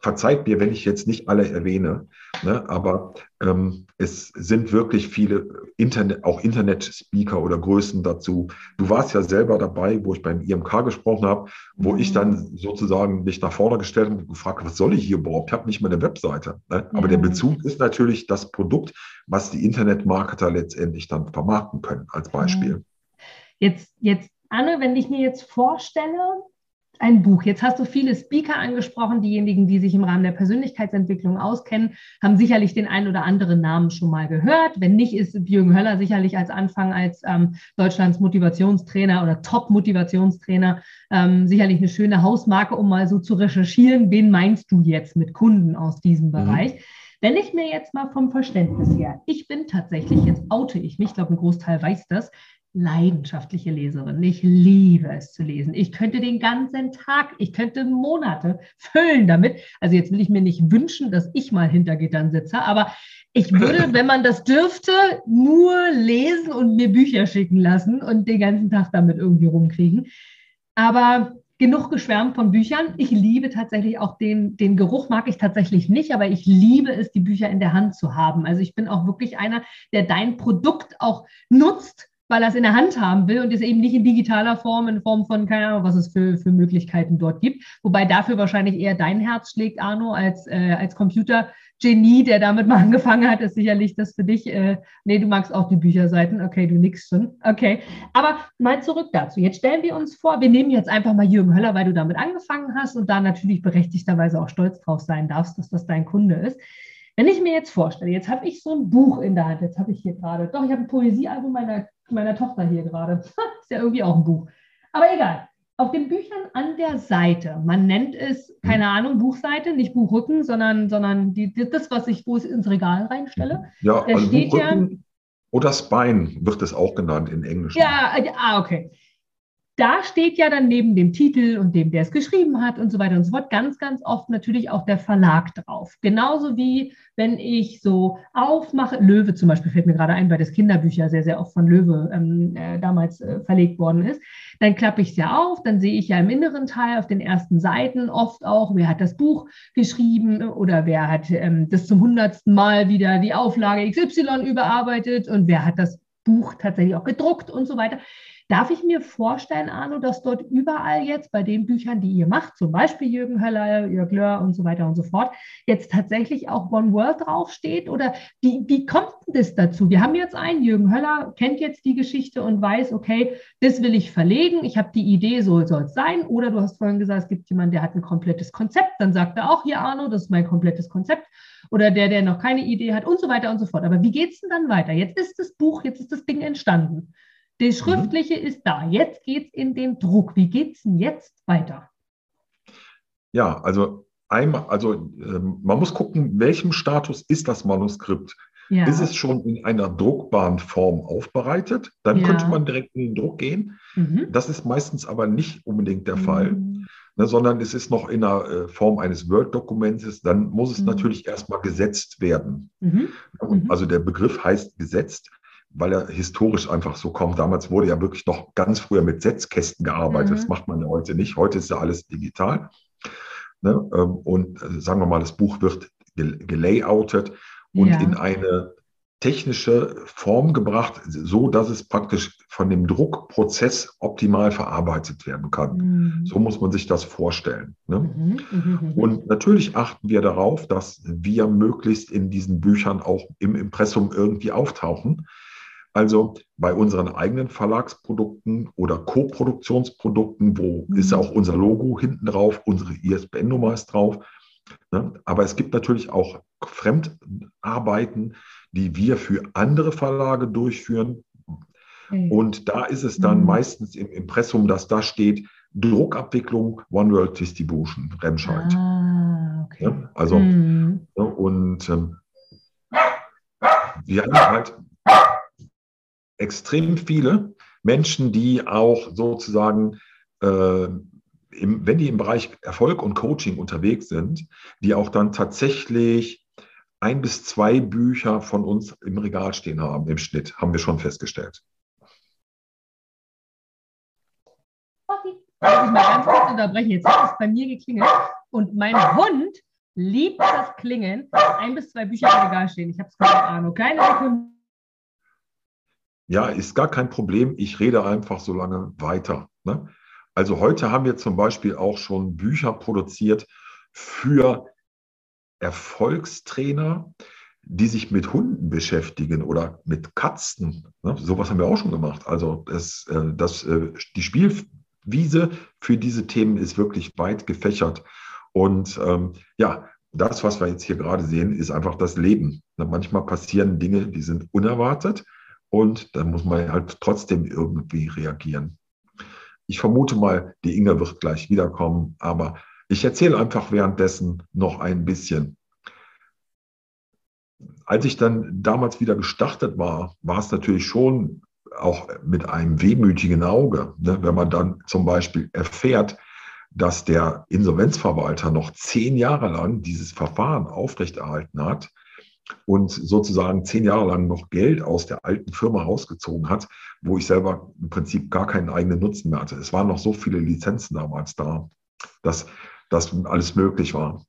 verzeiht mir, wenn ich jetzt nicht alle erwähne, ne, aber ähm, es sind wirklich viele Internet, auch Internet-Speaker oder Größen dazu. Du warst ja selber dabei, wo ich beim IMK gesprochen habe, wo mhm. ich dann sozusagen mich nach vorne gestellt und gefragt habe, was soll ich hier überhaupt? Ich habe nicht mal eine Webseite. Ne? Aber der Bezug ist natürlich das Produkt, was die Internetmarketer letztendlich dann vermarkten können, als Beispiel. Jetzt, jetzt, Anne, wenn ich mir jetzt vorstelle, ein Buch. Jetzt hast du viele Speaker angesprochen. Diejenigen, die sich im Rahmen der Persönlichkeitsentwicklung auskennen, haben sicherlich den einen oder anderen Namen schon mal gehört. Wenn nicht, ist Jürgen Höller sicherlich als Anfang als ähm, Deutschlands Motivationstrainer oder Top-Motivationstrainer ähm, sicherlich eine schöne Hausmarke, um mal so zu recherchieren. Wen meinst du jetzt mit Kunden aus diesem mhm. Bereich? Mhm. Wenn ich mir jetzt mal vom Verständnis her, ich bin tatsächlich, jetzt oute ich mich, ich glaube, ein Großteil weiß das, leidenschaftliche Leserin. Ich liebe es zu lesen. Ich könnte den ganzen Tag, ich könnte Monate füllen damit. Also jetzt will ich mir nicht wünschen, dass ich mal hinter Gittern sitze, aber ich würde, wenn man das dürfte, nur lesen und mir Bücher schicken lassen und den ganzen Tag damit irgendwie rumkriegen. Aber genug geschwärmt von Büchern. Ich liebe tatsächlich auch den, den Geruch mag ich tatsächlich nicht, aber ich liebe es, die Bücher in der Hand zu haben. Also ich bin auch wirklich einer, der dein Produkt auch nutzt, weil er es in der Hand haben will und es eben nicht in digitaler Form, in Form von, keine Ahnung, was es für, für Möglichkeiten dort gibt. Wobei dafür wahrscheinlich eher dein Herz schlägt, Arno, als, äh, als Computergenie, der damit mal angefangen hat, ist sicherlich das für dich. Äh, nee, du magst auch die Bücherseiten. Okay, du nix schon. Okay. Aber mal zurück dazu. Jetzt stellen wir uns vor, wir nehmen jetzt einfach mal Jürgen Höller, weil du damit angefangen hast und da natürlich berechtigterweise auch stolz drauf sein darfst, dass das dein Kunde ist. Wenn ich mir jetzt vorstelle, jetzt habe ich so ein Buch in der Hand, jetzt habe ich hier gerade, doch, ich habe ein Poesiealbum meiner meiner Tochter hier gerade. Ist ja irgendwie auch ein Buch. Aber egal. Auf den Büchern an der Seite, man nennt es, keine Ahnung, Buchseite, nicht Buchrücken, sondern, sondern die, das, was ich, wo ich ins Regal reinstelle. Ja, da also steht Buchrücken ja, oder Spine wird es auch genannt in Englisch. Ja, ah, okay. Da steht ja dann neben dem Titel und dem, der es geschrieben hat und so weiter und so fort, ganz, ganz oft natürlich auch der Verlag drauf. Genauso wie wenn ich so aufmache, Löwe zum Beispiel fällt mir gerade ein, weil das Kinderbücher sehr, sehr oft von Löwe ähm, äh, damals äh, verlegt worden ist. Dann klappe ich es ja auf, dann sehe ich ja im inneren Teil auf den ersten Seiten oft auch, wer hat das Buch geschrieben oder wer hat ähm, das zum hundertsten Mal wieder die Auflage XY überarbeitet und wer hat das Buch tatsächlich auch gedruckt und so weiter. Darf ich mir vorstellen, Arno, dass dort überall jetzt bei den Büchern, die ihr macht, zum Beispiel Jürgen Höller, Jörg Löhr und so weiter und so fort, jetzt tatsächlich auch One World draufsteht? Oder wie, wie kommt das dazu? Wir haben jetzt einen, Jürgen Höller kennt jetzt die Geschichte und weiß, okay, das will ich verlegen, ich habe die Idee, so soll es sein. Oder du hast vorhin gesagt, es gibt jemanden, der hat ein komplettes Konzept, dann sagt er auch, hier Arno, das ist mein komplettes Konzept. Oder der, der noch keine Idee hat und so weiter und so fort. Aber wie geht es denn dann weiter? Jetzt ist das Buch, jetzt ist das Ding entstanden. Die mhm. Schriftliche mhm. ist da. Jetzt geht es in den Druck. Wie geht es denn jetzt weiter? Ja, also einmal, also äh, man muss gucken, welchem Status ist das Manuskript. Ja. Ist es schon in einer druckbaren Form aufbereitet? Dann ja. könnte man direkt in den Druck gehen. Mhm. Das ist meistens aber nicht unbedingt der mhm. Fall, ne, sondern es ist noch in der äh, Form eines Word-Dokuments. Dann muss es mhm. natürlich erstmal gesetzt werden. Mhm. Also der Begriff heißt gesetzt weil er historisch einfach so kommt. Damals wurde ja wirklich noch ganz früher mit Setzkästen gearbeitet. Mhm. Das macht man ja heute nicht. Heute ist ja alles digital. Ne? Ähm, und äh, sagen wir mal, das Buch wird gelayoutet und ja. in eine technische Form gebracht, so dass es praktisch von dem Druckprozess optimal verarbeitet werden kann. Mhm. So muss man sich das vorstellen. Ne? Mhm. Mhm. mhm. Und natürlich achten wir darauf, dass wir möglichst in diesen Büchern auch im Impressum irgendwie auftauchen. Also bei unseren eigenen Verlagsprodukten oder Co-Produktionsprodukten, wo mhm. ist auch unser Logo hinten drauf, unsere ISBN-Nummer ist drauf. Ne? Aber es gibt natürlich auch Fremdarbeiten, die wir für andere Verlage durchführen. Mhm. Und da ist es dann mhm. meistens im Impressum, dass da steht Druckabwicklung One World Distribution, Remscheid. Ah, okay. ja, also, ja, und ähm, wir haben halt extrem viele Menschen, die auch sozusagen, äh, im, wenn die im Bereich Erfolg und Coaching unterwegs sind, die auch dann tatsächlich ein bis zwei Bücher von uns im Regal stehen haben, im Schnitt, haben wir schon festgestellt. Okay. Darf ich mal ganz kurz unterbrechen? Jetzt hat es bei mir geklingelt und mein Hund liebt das Klingen. Ein bis zwei Bücher im Regal stehen. Ich habe es keine Ahnung. Keine Sekunde. Ja, ist gar kein Problem. Ich rede einfach so lange weiter. Ne? Also heute haben wir zum Beispiel auch schon Bücher produziert für Erfolgstrainer, die sich mit Hunden beschäftigen oder mit Katzen. Ne? Sowas haben wir auch schon gemacht. Also das, äh, das, äh, die Spielwiese für diese Themen ist wirklich weit gefächert. Und ähm, ja, das, was wir jetzt hier gerade sehen, ist einfach das Leben. Manchmal passieren Dinge, die sind unerwartet. Und dann muss man halt trotzdem irgendwie reagieren. Ich vermute mal, die Inge wird gleich wiederkommen, aber ich erzähle einfach währenddessen noch ein bisschen. Als ich dann damals wieder gestartet war, war es natürlich schon auch mit einem wehmütigen Auge, ne, wenn man dann zum Beispiel erfährt, dass der Insolvenzverwalter noch zehn Jahre lang dieses Verfahren aufrechterhalten hat und sozusagen zehn Jahre lang noch Geld aus der alten Firma rausgezogen hat, wo ich selber im Prinzip gar keinen eigenen Nutzen mehr hatte. Es waren noch so viele Lizenzen damals da, dass das alles möglich war.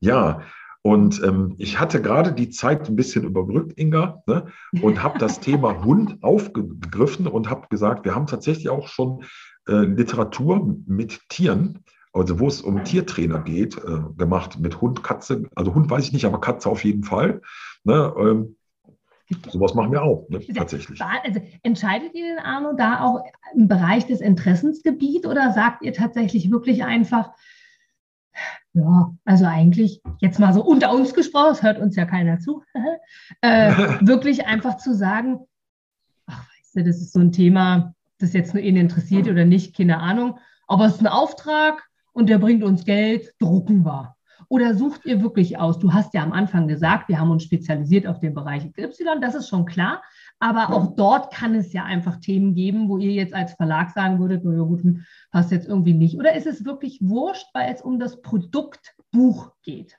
Ja, und ähm, ich hatte gerade die Zeit ein bisschen überbrückt, Inga, ne, und habe das Thema Hund aufgegriffen und habe gesagt, wir haben tatsächlich auch schon äh, Literatur mit Tieren also wo es um Tiertrainer geht, äh, gemacht mit Hund, Katze. Also Hund weiß ich nicht, aber Katze auf jeden Fall. Ne, ähm, sowas machen wir auch, ne, tatsächlich. Also entscheidet ihr denn, Arno, da auch im Bereich des Interessensgebiets oder sagt ihr tatsächlich wirklich einfach, ja, also eigentlich jetzt mal so unter uns gesprochen, es hört uns ja keiner zu, äh, wirklich einfach zu sagen, ach, weißt du, das ist so ein Thema, das jetzt nur ihn interessiert oder nicht, keine Ahnung, aber es ist ein Auftrag, und der bringt uns Geld, drucken wir. Oder sucht ihr wirklich aus? Du hast ja am Anfang gesagt, wir haben uns spezialisiert auf den Bereich XY, das ist schon klar. Aber auch dort kann es ja einfach Themen geben, wo ihr jetzt als Verlag sagen würdet, naja gut, hm, passt jetzt irgendwie nicht. Oder ist es wirklich wurscht, weil es um das Produkt Buch geht?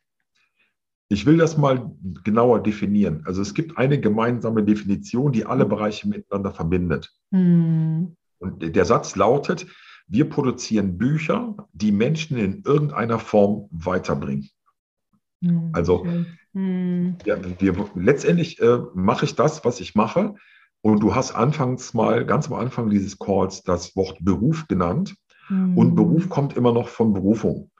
Ich will das mal genauer definieren. Also es gibt eine gemeinsame Definition, die alle Bereiche miteinander verbindet. Hm. Und der Satz lautet, wir produzieren Bücher, die Menschen in irgendeiner Form weiterbringen. Hm, also hm. ja, wir, letztendlich äh, mache ich das, was ich mache. Und du hast anfangs mal, ganz am Anfang dieses Calls, das Wort Beruf genannt. Hm. Und Beruf kommt immer noch von Berufung.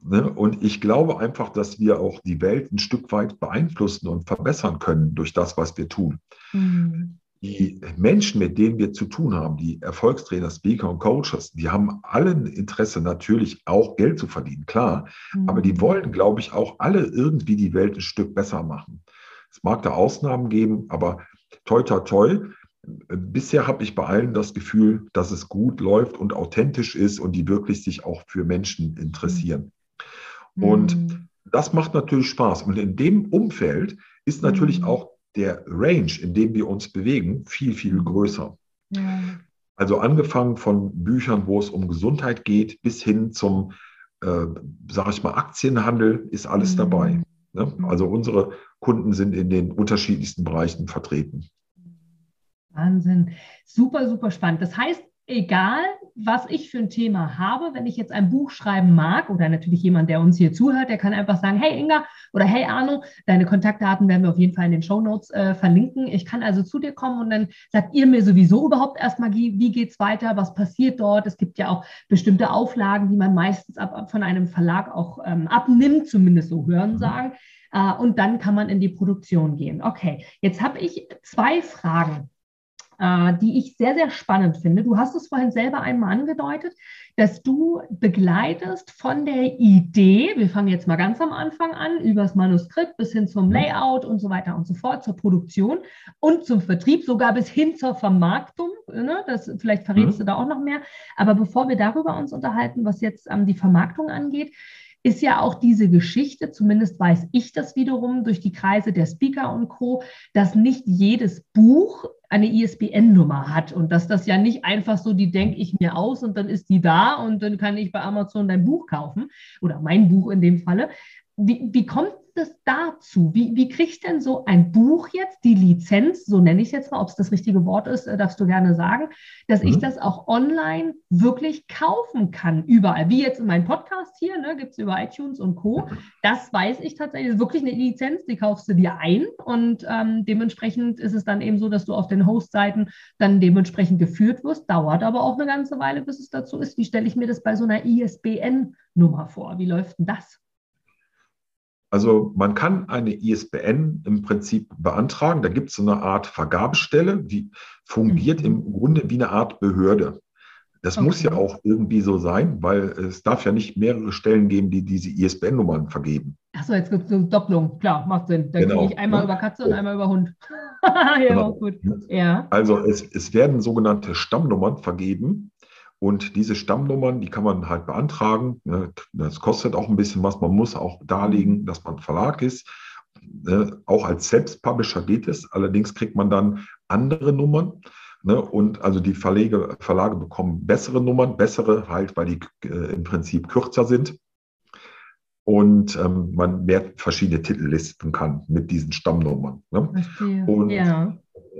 Ne? Und ich glaube einfach, dass wir auch die Welt ein Stück weit beeinflussen und verbessern können durch das, was wir tun. Mhm die Menschen, mit denen wir zu tun haben, die Erfolgstrainer, Speaker und Coaches, die haben alle ein Interesse natürlich auch Geld zu verdienen, klar. Mhm. Aber die wollen, glaube ich, auch alle irgendwie die Welt ein Stück besser machen. Es mag da Ausnahmen geben, aber toi, toi, toi. Bisher habe ich bei allen das Gefühl, dass es gut läuft und authentisch ist und die wirklich sich auch für Menschen interessieren. Mhm. Und das macht natürlich Spaß. Und in dem Umfeld ist natürlich mhm. auch der Range, in dem wir uns bewegen, viel, viel mhm. größer. Ja. Also angefangen von Büchern, wo es um Gesundheit geht, bis hin zum, äh, sage ich mal, Aktienhandel, ist alles mhm. dabei. Ne? Mhm. Also unsere Kunden sind in den unterschiedlichsten Bereichen vertreten. Wahnsinn. Super, super spannend. Das heißt, egal, was ich für ein Thema habe, wenn ich jetzt ein Buch schreiben mag oder natürlich jemand, der uns hier zuhört, der kann einfach sagen, hey Inga oder hey Arno, deine Kontaktdaten werden wir auf jeden Fall in den Show Notes äh, verlinken. Ich kann also zu dir kommen und dann sagt ihr mir sowieso überhaupt erstmal, wie geht es weiter, was passiert dort. Es gibt ja auch bestimmte Auflagen, die man meistens ab, ab von einem Verlag auch ähm, abnimmt, zumindest so hören mhm. sagen. Äh, und dann kann man in die Produktion gehen. Okay, jetzt habe ich zwei Fragen die ich sehr, sehr spannend finde. Du hast es vorhin selber einmal angedeutet, dass du begleitest von der Idee, wir fangen jetzt mal ganz am Anfang an, übers Manuskript bis hin zum Layout und so weiter und so fort, zur Produktion und zum Vertrieb, sogar bis hin zur Vermarktung. Ne? Das, vielleicht verrätst mhm. du da auch noch mehr. Aber bevor wir darüber uns unterhalten, was jetzt ähm, die Vermarktung angeht, ist ja auch diese Geschichte, zumindest weiß ich das wiederum durch die Kreise der Speaker und Co., dass nicht jedes Buch eine ISBN-Nummer hat und dass das ja nicht einfach so, die denke ich mir aus und dann ist die da und dann kann ich bei Amazon dein Buch kaufen oder mein Buch in dem Falle. Wie, wie kommt es dazu? Wie, wie kriegt denn so ein Buch jetzt die Lizenz, so nenne ich es jetzt mal, ob es das richtige Wort ist, äh, darfst du gerne sagen, dass mhm. ich das auch online wirklich kaufen kann, überall. Wie jetzt in meinem Podcast hier, ne, gibt es über iTunes und Co. Das weiß ich tatsächlich, das ist wirklich eine Lizenz, die kaufst du dir ein und ähm, dementsprechend ist es dann eben so, dass du auf den Host-Seiten dann dementsprechend geführt wirst, dauert aber auch eine ganze Weile, bis es dazu ist. Wie stelle ich mir das bei so einer ISBN-Nummer vor? Wie läuft denn das? Also man kann eine ISBN im Prinzip beantragen. Da gibt es so eine Art Vergabestelle, die fungiert mhm. im Grunde wie eine Art Behörde. Das okay. muss ja auch irgendwie so sein, weil es darf ja nicht mehrere Stellen geben, die diese ISBN-Nummern vergeben. Achso, jetzt gibt es eine Doppelung. Klar, macht Sinn. Dann genau. gehe ich einmal ja. über Katze und einmal über Hund. ja, genau. gut. Ja. Also es, es werden sogenannte Stammnummern vergeben. Und diese Stammnummern, die kann man halt beantragen. Ne, das kostet auch ein bisschen was. Man muss auch darlegen, dass man Verlag ist. Ne, auch als Selbstpublisher geht es. Allerdings kriegt man dann andere Nummern. Ne, und also die Verlage, Verlage bekommen bessere Nummern, bessere halt, weil die äh, im Prinzip kürzer sind. Und ähm, man mehr verschiedene Titel listen kann mit diesen Stammnummern. Und ja.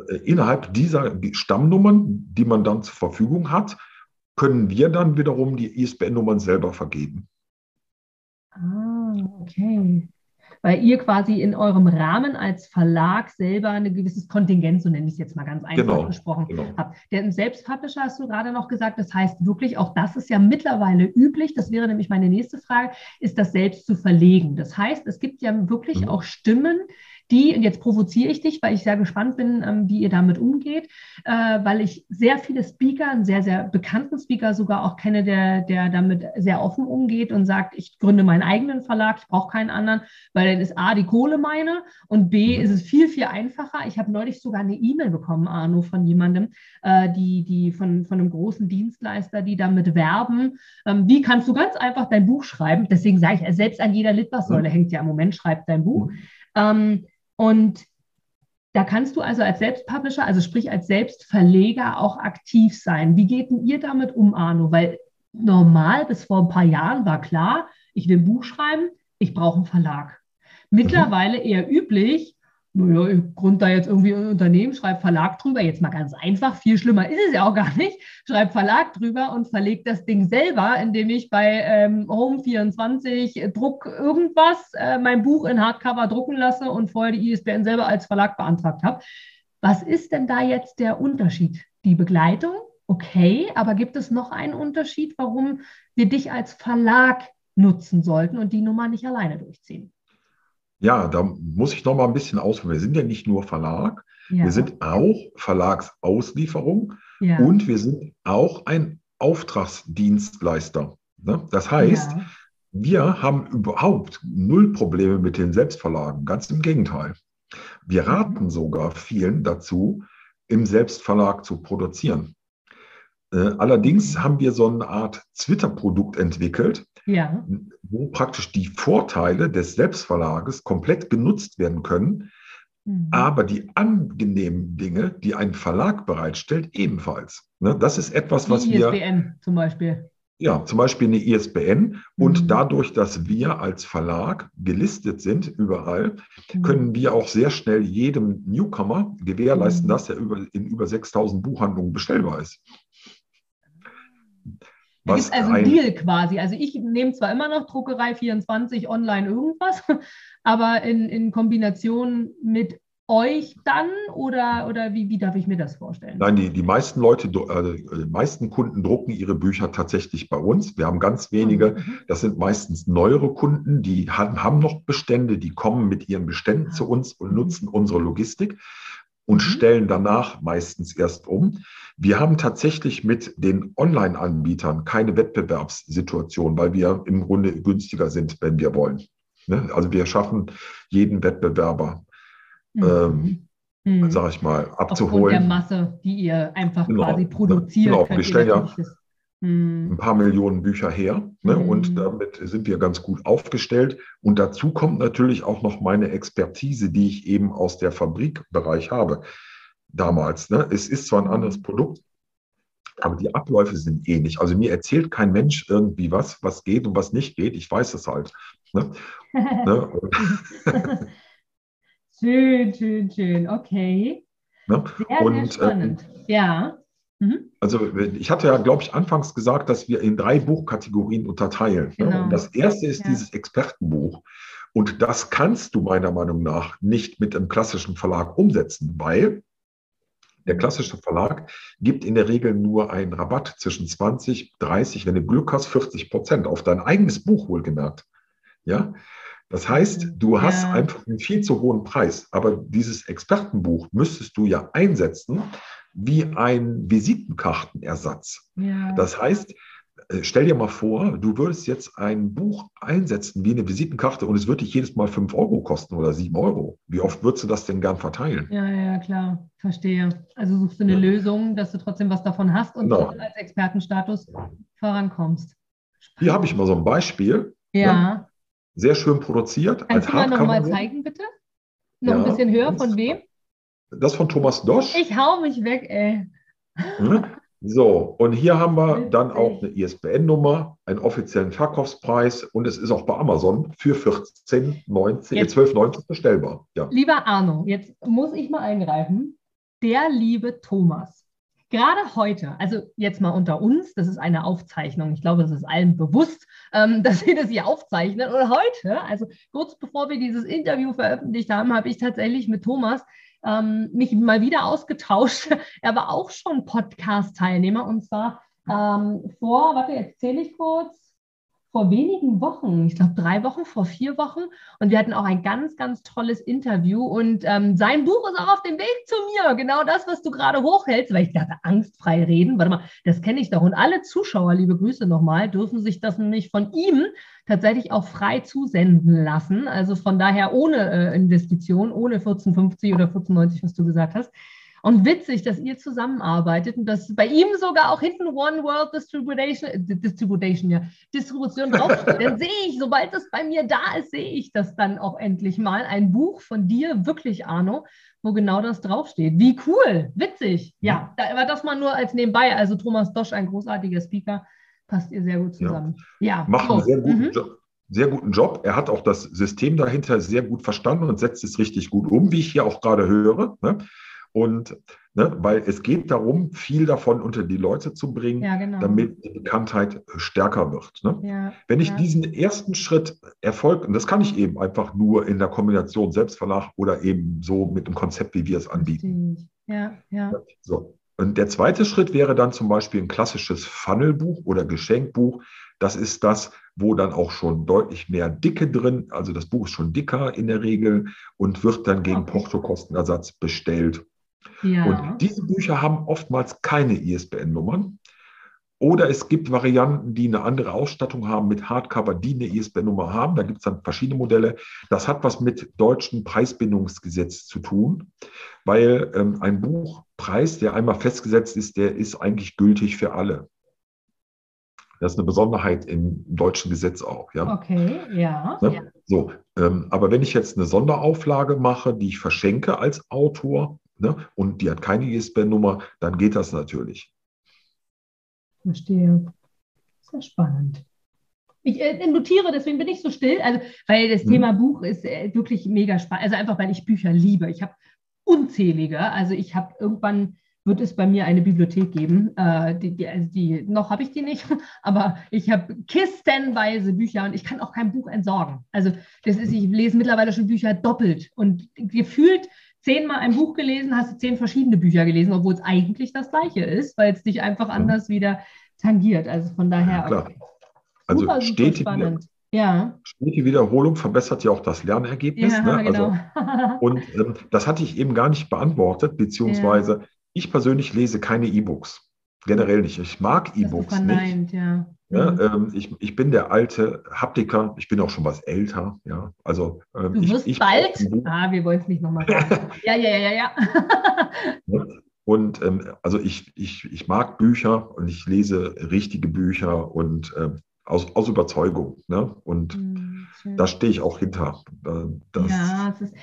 Äh, innerhalb dieser Stammnummern, die man dann zur Verfügung hat, können wir dann wiederum die ISBN-Nummern selber vergeben. Ah, okay. Weil ihr quasi in eurem Rahmen als Verlag selber ein gewisses Kontingent, so nenne ich es jetzt mal ganz einfach genau, gesprochen, genau. habt. Der Selbstpublisher hast du gerade noch gesagt, das heißt wirklich, auch das ist ja mittlerweile üblich, das wäre nämlich meine nächste Frage, ist das selbst zu verlegen. Das heißt, es gibt ja wirklich mhm. auch Stimmen, die, und jetzt provoziere ich dich, weil ich sehr gespannt bin, ähm, wie ihr damit umgeht, äh, weil ich sehr viele Speaker, einen sehr, sehr bekannten Speaker sogar auch kenne, der, der damit sehr offen umgeht und sagt, ich gründe meinen eigenen Verlag, ich brauche keinen anderen, weil dann ist A, die Kohle meine und B, mhm. ist es viel, viel einfacher. Ich habe neulich sogar eine E-Mail bekommen, Arno, von jemandem, äh, die, die von, von einem großen Dienstleister, die damit werben. Ähm, wie kannst du ganz einfach dein Buch schreiben? Deswegen sage ich, selbst an jeder Litfaßsäule mhm. hängt ja im Moment, schreibt dein Buch. Mhm. Ähm, und da kannst du also als Selbstpublisher, also sprich als Selbstverleger auch aktiv sein. Wie geht denn ihr damit um, Arno? Weil normal bis vor ein paar Jahren war klar, ich will ein Buch schreiben, ich brauche einen Verlag. Mittlerweile eher üblich, naja, ich gründe da jetzt irgendwie ein Unternehmen, schreibe Verlag drüber, jetzt mal ganz einfach, viel schlimmer ist es ja auch gar nicht, schreibe Verlag drüber und verlege das Ding selber, indem ich bei ähm, Home24 Druck irgendwas äh, mein Buch in Hardcover drucken lasse und vorher die ISBN selber als Verlag beantragt habe. Was ist denn da jetzt der Unterschied? Die Begleitung, okay, aber gibt es noch einen Unterschied, warum wir dich als Verlag nutzen sollten und die Nummer nicht alleine durchziehen? Ja, da muss ich noch mal ein bisschen ausholen. Wir sind ja nicht nur Verlag, ja. wir sind auch Verlagsauslieferung ja. und wir sind auch ein Auftragsdienstleister. Ne? Das heißt, ja. wir haben überhaupt null Probleme mit den Selbstverlagen, ganz im Gegenteil. Wir mhm. raten sogar vielen dazu, im Selbstverlag zu produzieren. Äh, allerdings mhm. haben wir so eine Art Twitter-Produkt entwickelt, ja. wo praktisch die Vorteile des Selbstverlages komplett genutzt werden können, mhm. aber die angenehmen Dinge, die ein Verlag bereitstellt, ebenfalls. Ne? Das ist etwas, was die wir. ISBN zum Beispiel. Ja, zum Beispiel eine ISBN. Und mhm. dadurch, dass wir als Verlag gelistet sind überall, mhm. können wir auch sehr schnell jedem Newcomer gewährleisten, mhm. dass er über, in über 6000 Buchhandlungen bestellbar ist. Da gibt also ein Deal quasi. Also ich nehme zwar immer noch Druckerei 24 online irgendwas, aber in, in Kombination mit euch dann oder, oder wie, wie darf ich mir das vorstellen? Nein, die, die meisten Leute, äh, die meisten Kunden drucken ihre Bücher tatsächlich bei uns. Wir haben ganz wenige, mhm. das sind meistens neuere Kunden, die haben, haben noch Bestände, die kommen mit ihren Beständen zu uns und mhm. nutzen unsere Logistik und mhm. stellen danach meistens erst um. Wir haben tatsächlich mit den Online-Anbietern keine Wettbewerbssituation, weil wir im Grunde günstiger sind, wenn wir wollen. Ne? Also wir schaffen jeden Wettbewerber, mhm. ähm, mhm. sage ich mal, abzuholen. Aufgrund der Masse, die ihr einfach genau. quasi produziert. Genau, wir stellen ja hm. ein paar Millionen Bücher her. Ne? Mhm. Und damit sind wir ganz gut aufgestellt. Und dazu kommt natürlich auch noch meine Expertise, die ich eben aus der Fabrikbereich habe damals. Ne? Es ist zwar ein anderes Produkt, aber die Abläufe sind ähnlich. Also mir erzählt kein Mensch irgendwie was, was geht und was nicht geht. Ich weiß es halt. Ne? ne? schön, schön, schön. Okay. Ne? Sehr, und, sehr spannend. Ähm, ja. Mhm. Also ich hatte ja, glaube ich, anfangs gesagt, dass wir in drei Buchkategorien unterteilen. Ne? Genau. Und das erste ist ja. dieses Expertenbuch. Und das kannst du meiner Meinung nach nicht mit einem klassischen Verlag umsetzen, weil der klassische Verlag gibt in der Regel nur einen Rabatt zwischen 20, 30, wenn du Glück hast, 40 Prozent auf dein eigenes Buch wohlgemerkt. Ja, das heißt, du hast ja. einfach einen viel zu hohen Preis. Aber dieses Expertenbuch müsstest du ja einsetzen, wie ein Visitenkartenersatz. Ja. Das heißt, äh, stell dir mal vor, du würdest jetzt ein Buch einsetzen wie eine Visitenkarte und es würde dich jedes Mal 5 Euro kosten oder 7 Euro. Wie oft würdest du das denn gern verteilen? Ja, ja, klar, verstehe. Also suchst du eine ja. Lösung, dass du trotzdem was davon hast und genau. als Expertenstatus vorankommst. Hier habe ich mal so ein Beispiel. Ja. Ne? Sehr schön produziert. Kannst als du mal nochmal zeigen, bitte? Noch ja, ein bisschen höher, von wem? Das von Thomas Dosch. Ich hau mich weg, ey. Hm? So, und hier haben wir dann auch eine ISBN-Nummer, einen offiziellen Verkaufspreis und es ist auch bei Amazon für 14,90, 12,90 bestellbar. Ja. Lieber Arno, jetzt muss ich mal eingreifen. Der liebe Thomas. Gerade heute, also jetzt mal unter uns, das ist eine Aufzeichnung. Ich glaube, es ist allen bewusst, ähm, dass wir das hier aufzeichnen. Und heute, also kurz bevor wir dieses Interview veröffentlicht haben, habe ich tatsächlich mit Thomas ähm, mich mal wieder ausgetauscht. er war auch schon Podcast-Teilnehmer und zwar ähm, vor, warte, jetzt zähle ich kurz, vor wenigen Wochen, ich glaube drei Wochen, vor vier Wochen. Und wir hatten auch ein ganz, ganz tolles Interview. Und ähm, sein Buch ist auch auf dem Weg zu mir. Genau das, was du gerade hochhältst, weil ich dachte, angstfrei reden. Warte mal, das kenne ich doch. Und alle Zuschauer, liebe Grüße nochmal, dürfen sich das nämlich von ihm tatsächlich auch frei zusenden lassen. Also von daher ohne äh, Investition, ohne 1450 oder 1490, was du gesagt hast. Und witzig, dass ihr zusammenarbeitet und dass bei ihm sogar auch hinten One World Distribution, äh, Distribution, ja, Distribution draufsteht. Dann sehe ich, sobald das bei mir da ist, sehe ich das dann auch endlich mal. Ein Buch von dir, wirklich, Arno, wo genau das draufsteht. Wie cool, witzig. Ja, da, aber das mal nur als nebenbei. Also Thomas Dosch, ein großartiger Speaker, passt ihr sehr gut zusammen. Ja, ja. macht einen sehr guten mhm. Job sehr guten Job. Er hat auch das System dahinter sehr gut verstanden und setzt es richtig gut um, wie ich hier auch gerade höre. Und ne, weil es geht darum, viel davon unter die Leute zu bringen, ja, genau. damit die Bekanntheit stärker wird. Ne? Ja, Wenn ich ja. diesen ersten Schritt erfolge, und das kann ich eben einfach nur in der Kombination Selbstverlag oder eben so mit dem Konzept, wie wir es anbieten. Ja, ja. So. Und der zweite Schritt wäre dann zum Beispiel ein klassisches Funnelbuch oder Geschenkbuch. Das ist das, wo dann auch schon deutlich mehr Dicke drin, also das Buch ist schon dicker in der Regel und wird dann gegen. Portokostenersatz bestellt. Ja. Und diese Bücher haben oftmals keine ISBN-Nummern. Oder es gibt Varianten, die eine andere Ausstattung haben mit Hardcover, die eine ISBN-Nummer haben. Da gibt es dann verschiedene Modelle. Das hat was mit deutschen Preisbindungsgesetz zu tun, weil ähm, ein Buchpreis, der einmal festgesetzt ist, der ist eigentlich gültig für alle. Das ist eine Besonderheit im deutschen Gesetz auch. Ja? Okay, ja. Ne? So, ähm, aber wenn ich jetzt eine Sonderauflage mache, die ich verschenke als Autor, ne, und die hat keine ISBN-Nummer, dann geht das natürlich. Verstehe. Sehr spannend. Ich äh, notiere, deswegen bin ich so still, also, weil das hm. Thema Buch ist äh, wirklich mega spannend. Also einfach, weil ich Bücher liebe. Ich habe unzählige. Also ich habe irgendwann wird es bei mir eine Bibliothek geben. Äh, die, die, also die, noch habe ich die nicht, aber ich habe kistenweise Bücher und ich kann auch kein Buch entsorgen. Also das ist, ich lese mittlerweile schon Bücher doppelt und gefühlt zehnmal ein Buch gelesen, hast du zehn verschiedene Bücher gelesen, obwohl es eigentlich das gleiche ist, weil es dich einfach anders wieder tangiert. Also von daher. Ja, klar. Also super, steht spannend. Ja. Die Wiederholung verbessert ja auch das Lernergebnis. Ja, ne? genau. also, und ähm, das hatte ich eben gar nicht beantwortet, beziehungsweise ja. ich persönlich lese keine E-Books. Generell nicht. Ich mag E-Books nicht. Ja. Ja, mhm. ähm, ich, ich bin der alte Haptiker, ich bin auch schon was älter. Ja, also ähm, du wirst ich, ich bald. Ah, wir wollen es nicht nochmal sagen. ja, ja, ja, ja, ja. Und ähm, also ich, ich, ich mag Bücher und ich lese richtige Bücher und ähm, aus, aus Überzeugung. Ne? Und mhm, da stehe ich auch hinter. Das, ja, es ist,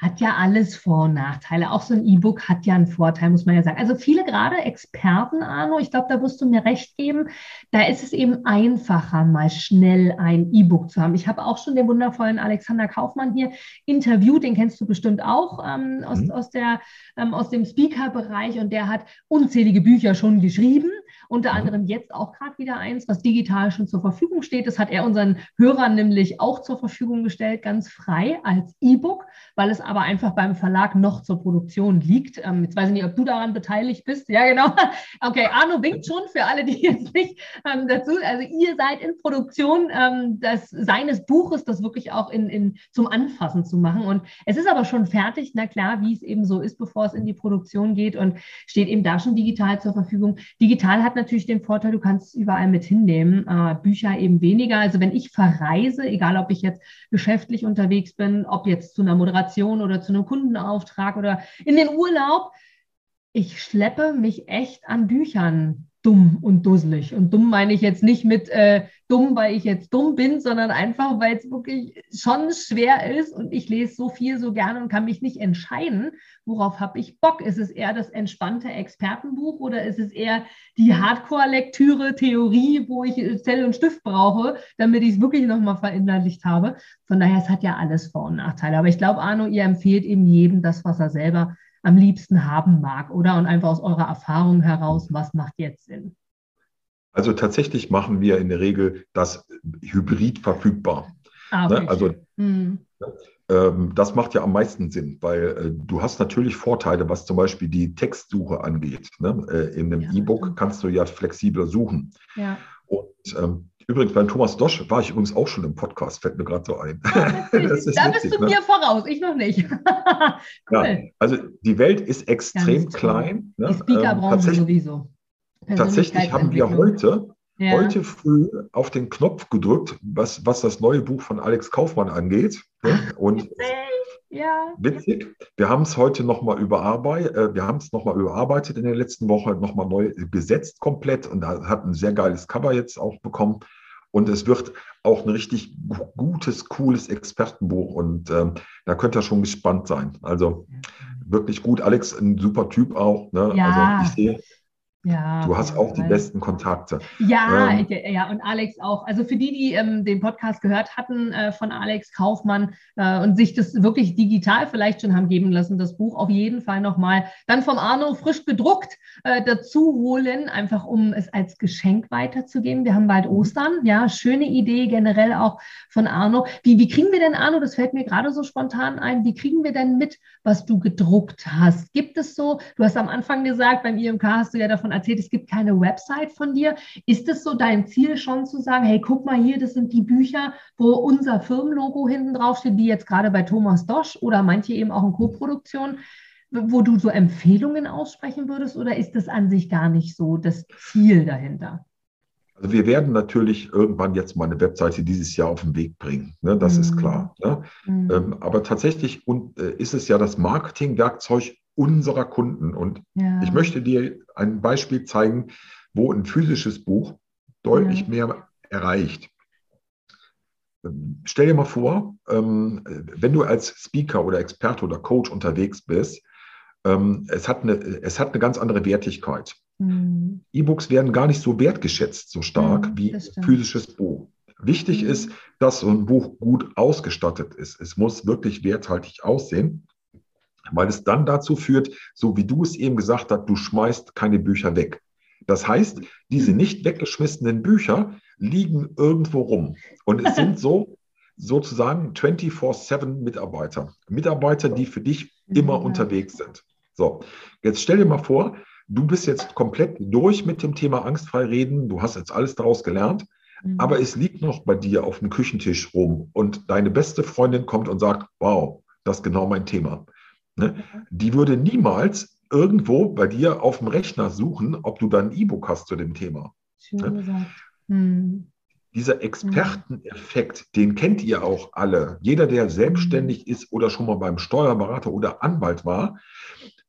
hat ja alles Vor- und Nachteile. Auch so ein E-Book hat ja einen Vorteil, muss man ja sagen. Also viele gerade Experten, Arno, ich glaube, da wirst du mir recht geben, da ist es eben einfacher, mal schnell ein E-Book zu haben. Ich habe auch schon den wundervollen Alexander Kaufmann hier interviewt, den kennst du bestimmt auch ähm, aus, mhm. aus, der, ähm, aus dem Speaker-Bereich und der hat unzählige Bücher schon geschrieben unter mhm. anderem jetzt auch gerade wieder eins, was digital schon zur Verfügung steht. Das hat er unseren Hörern nämlich auch zur Verfügung gestellt, ganz frei als E-Book, weil es aber einfach beim Verlag noch zur Produktion liegt. Ähm, jetzt weiß ich nicht, ob du daran beteiligt bist. Ja, genau. Okay, Arno winkt schon für alle, die jetzt nicht ähm, dazu. Also ihr seid in Produktion ähm, des, seines Buches, das wirklich auch in, in, zum Anfassen zu machen. Und es ist aber schon fertig, na klar, wie es eben so ist, bevor es in die Produktion geht und steht eben da schon digital zur Verfügung. Digital hat natürlich den Vorteil, du kannst es überall mit hinnehmen. Äh, Bücher eben weniger. Also wenn ich verreise, egal ob ich jetzt geschäftlich unterwegs bin, ob jetzt zu einer Moderation oder zu einem Kundenauftrag oder in den Urlaub, ich schleppe mich echt an Büchern dumm und dusselig. Und dumm meine ich jetzt nicht mit äh, dumm, weil ich jetzt dumm bin, sondern einfach, weil es wirklich schon schwer ist und ich lese so viel so gerne und kann mich nicht entscheiden, worauf habe ich Bock. Ist es eher das entspannte Expertenbuch oder ist es eher die Hardcore-Lektüre, Theorie, wo ich Zell und Stift brauche, damit ich es wirklich nochmal verinnerlicht habe. Von daher, es hat ja alles Vor- und Nachteile. Aber ich glaube, Arno, ihr empfehlt eben jedem das, was er selber am liebsten haben mag, oder? Und einfach aus eurer Erfahrung heraus, was macht jetzt Sinn? Also tatsächlich machen wir in der Regel das hybrid verfügbar. Ah, okay. ne? Also hm. ähm, das macht ja am meisten Sinn, weil äh, du hast natürlich Vorteile, was zum Beispiel die Textsuche angeht. Ne? Äh, in einem ja, E-Book kannst du ja flexibler suchen. Ja. Und ähm, Übrigens, beim Thomas Dosch war ich übrigens auch schon im Podcast, fällt mir gerade so ein. Ja, ist da witzig, bist du ne? mir voraus, ich noch nicht. cool. ja, also die Welt ist extrem klein. Ne? Die Speakerbranche ähm, sowieso. Tatsächlich haben wir heute, ja. heute früh auf den Knopf gedrückt, was, was das neue Buch von Alex Kaufmann angeht. Ne? Und ja. Witzig. Wir haben es heute nochmal überarbeitet. Äh, wir haben es nochmal überarbeitet in der letzten Woche, nochmal neu gesetzt komplett und da hat ein sehr geiles Cover jetzt auch bekommen. Und es wird auch ein richtig gutes, cooles Expertenbuch und ähm, da könnt ihr schon gespannt sein. Also wirklich gut. Alex, ein super Typ auch. Ne? Ja. Also ich sehe, ja, du hast auch die besten Kontakte. Ja, ähm, ja, und Alex auch. Also für die, die ähm, den Podcast gehört hatten äh, von Alex Kaufmann äh, und sich das wirklich digital vielleicht schon haben geben lassen, das Buch auf jeden Fall nochmal dann vom Arno frisch gedruckt äh, dazu holen, einfach um es als Geschenk weiterzugeben. Wir haben bald mhm. Ostern, ja, schöne Idee generell auch von Arno. Wie, wie kriegen wir denn, Arno, das fällt mir gerade so spontan ein, wie kriegen wir denn mit, was du gedruckt hast? Gibt es so, du hast am Anfang gesagt, beim IMK hast du ja davon erzählt, es gibt keine Website von dir. Ist es so dein Ziel schon zu sagen, hey, guck mal hier, das sind die Bücher, wo unser Firmenlogo hinten drauf steht, wie jetzt gerade bei Thomas Dosch oder manche eben auch in Co-Produktion, wo du so Empfehlungen aussprechen würdest oder ist das an sich gar nicht so das Ziel dahinter? Also wir werden natürlich irgendwann jetzt mal eine Webseite dieses Jahr auf den Weg bringen, ne? das mhm. ist klar. Ne? Mhm. Ähm, aber tatsächlich und, äh, ist es ja das Marketingwerkzeug unserer Kunden. Und ja. ich möchte dir ein Beispiel zeigen, wo ein physisches Buch deutlich ja. mehr erreicht. Ähm, stell dir mal vor, ähm, wenn du als Speaker oder Experte oder Coach unterwegs bist, ähm, es, hat eine, es hat eine ganz andere Wertigkeit. Mhm. E-Books werden gar nicht so wertgeschätzt, so stark mhm, wie physisches Buch. Wichtig mhm. ist, dass so ein Buch gut ausgestattet ist. Es muss wirklich werthaltig aussehen weil es dann dazu führt, so wie du es eben gesagt hast, du schmeißt keine Bücher weg. Das heißt, diese nicht weggeschmissenen Bücher liegen irgendwo rum. Und es sind so sozusagen 24-7 Mitarbeiter. Mitarbeiter, die für dich immer mhm. unterwegs sind. So, jetzt stell dir mal vor, du bist jetzt komplett durch mit dem Thema angstfrei reden. Du hast jetzt alles daraus gelernt. Mhm. Aber es liegt noch bei dir auf dem Küchentisch rum und deine beste Freundin kommt und sagt, wow, das ist genau mein Thema. Ne? Die würde niemals irgendwo bei dir auf dem Rechner suchen, ob du da ein E-Book hast zu dem Thema. Schön ne? gesagt. Hm. Dieser Experteneffekt, den kennt ihr auch alle. Jeder, der selbstständig ist oder schon mal beim Steuerberater oder Anwalt war,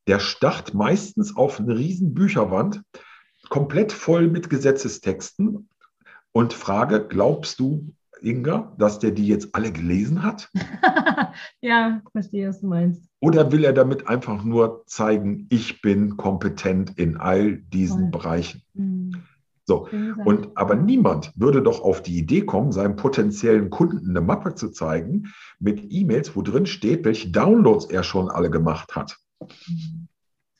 der starrt meistens auf eine riesen Bücherwand, komplett voll mit Gesetzestexten und frage, glaubst du, Inga, dass der die jetzt alle gelesen hat? ja, verstehe, was du meinst. Oder will er damit einfach nur zeigen, ich bin kompetent in all diesen Voll. Bereichen? Mhm. So, und aber niemand würde doch auf die Idee kommen, seinem potenziellen Kunden eine Mappe zu zeigen mit E-Mails, wo drin steht, welche Downloads er schon alle gemacht hat. Mhm.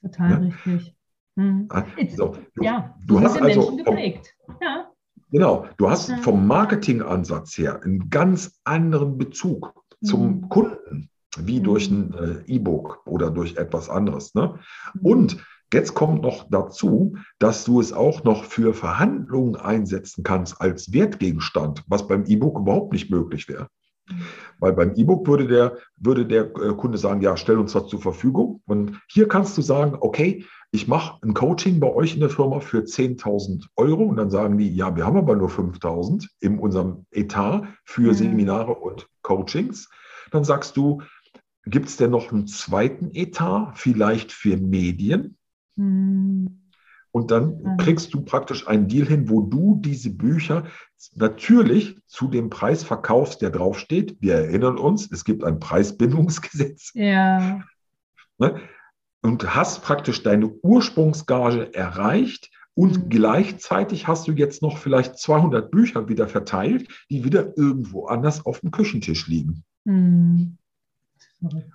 Total ja? richtig. Mhm. So, du, ja, du hast also geprägt. Ja. Genau, du hast vom Marketingansatz her einen ganz anderen Bezug zum mhm. Kunden wie durch mhm. ein äh, E-Book oder durch etwas anderes. Ne? Mhm. Und jetzt kommt noch dazu, dass du es auch noch für Verhandlungen einsetzen kannst als Wertgegenstand, was beim E-Book überhaupt nicht möglich wäre. Mhm. Weil beim E-Book würde der, würde der äh, Kunde sagen, ja, stell uns das zur Verfügung. Und hier kannst du sagen, okay, ich mache ein Coaching bei euch in der Firma für 10.000 Euro. Und dann sagen die, ja, wir haben aber nur 5.000 in unserem Etat für Seminare und Coachings. Dann sagst du, Gibt es denn noch einen zweiten Etat, vielleicht für Medien? Mhm. Und dann kriegst du praktisch einen Deal hin, wo du diese Bücher natürlich zu dem Preis verkaufst, der draufsteht. Wir erinnern uns, es gibt ein Preisbindungsgesetz. Ja. Ne? Und hast praktisch deine Ursprungsgage erreicht und mhm. gleichzeitig hast du jetzt noch vielleicht 200 Bücher wieder verteilt, die wieder irgendwo anders auf dem Küchentisch liegen. Mhm.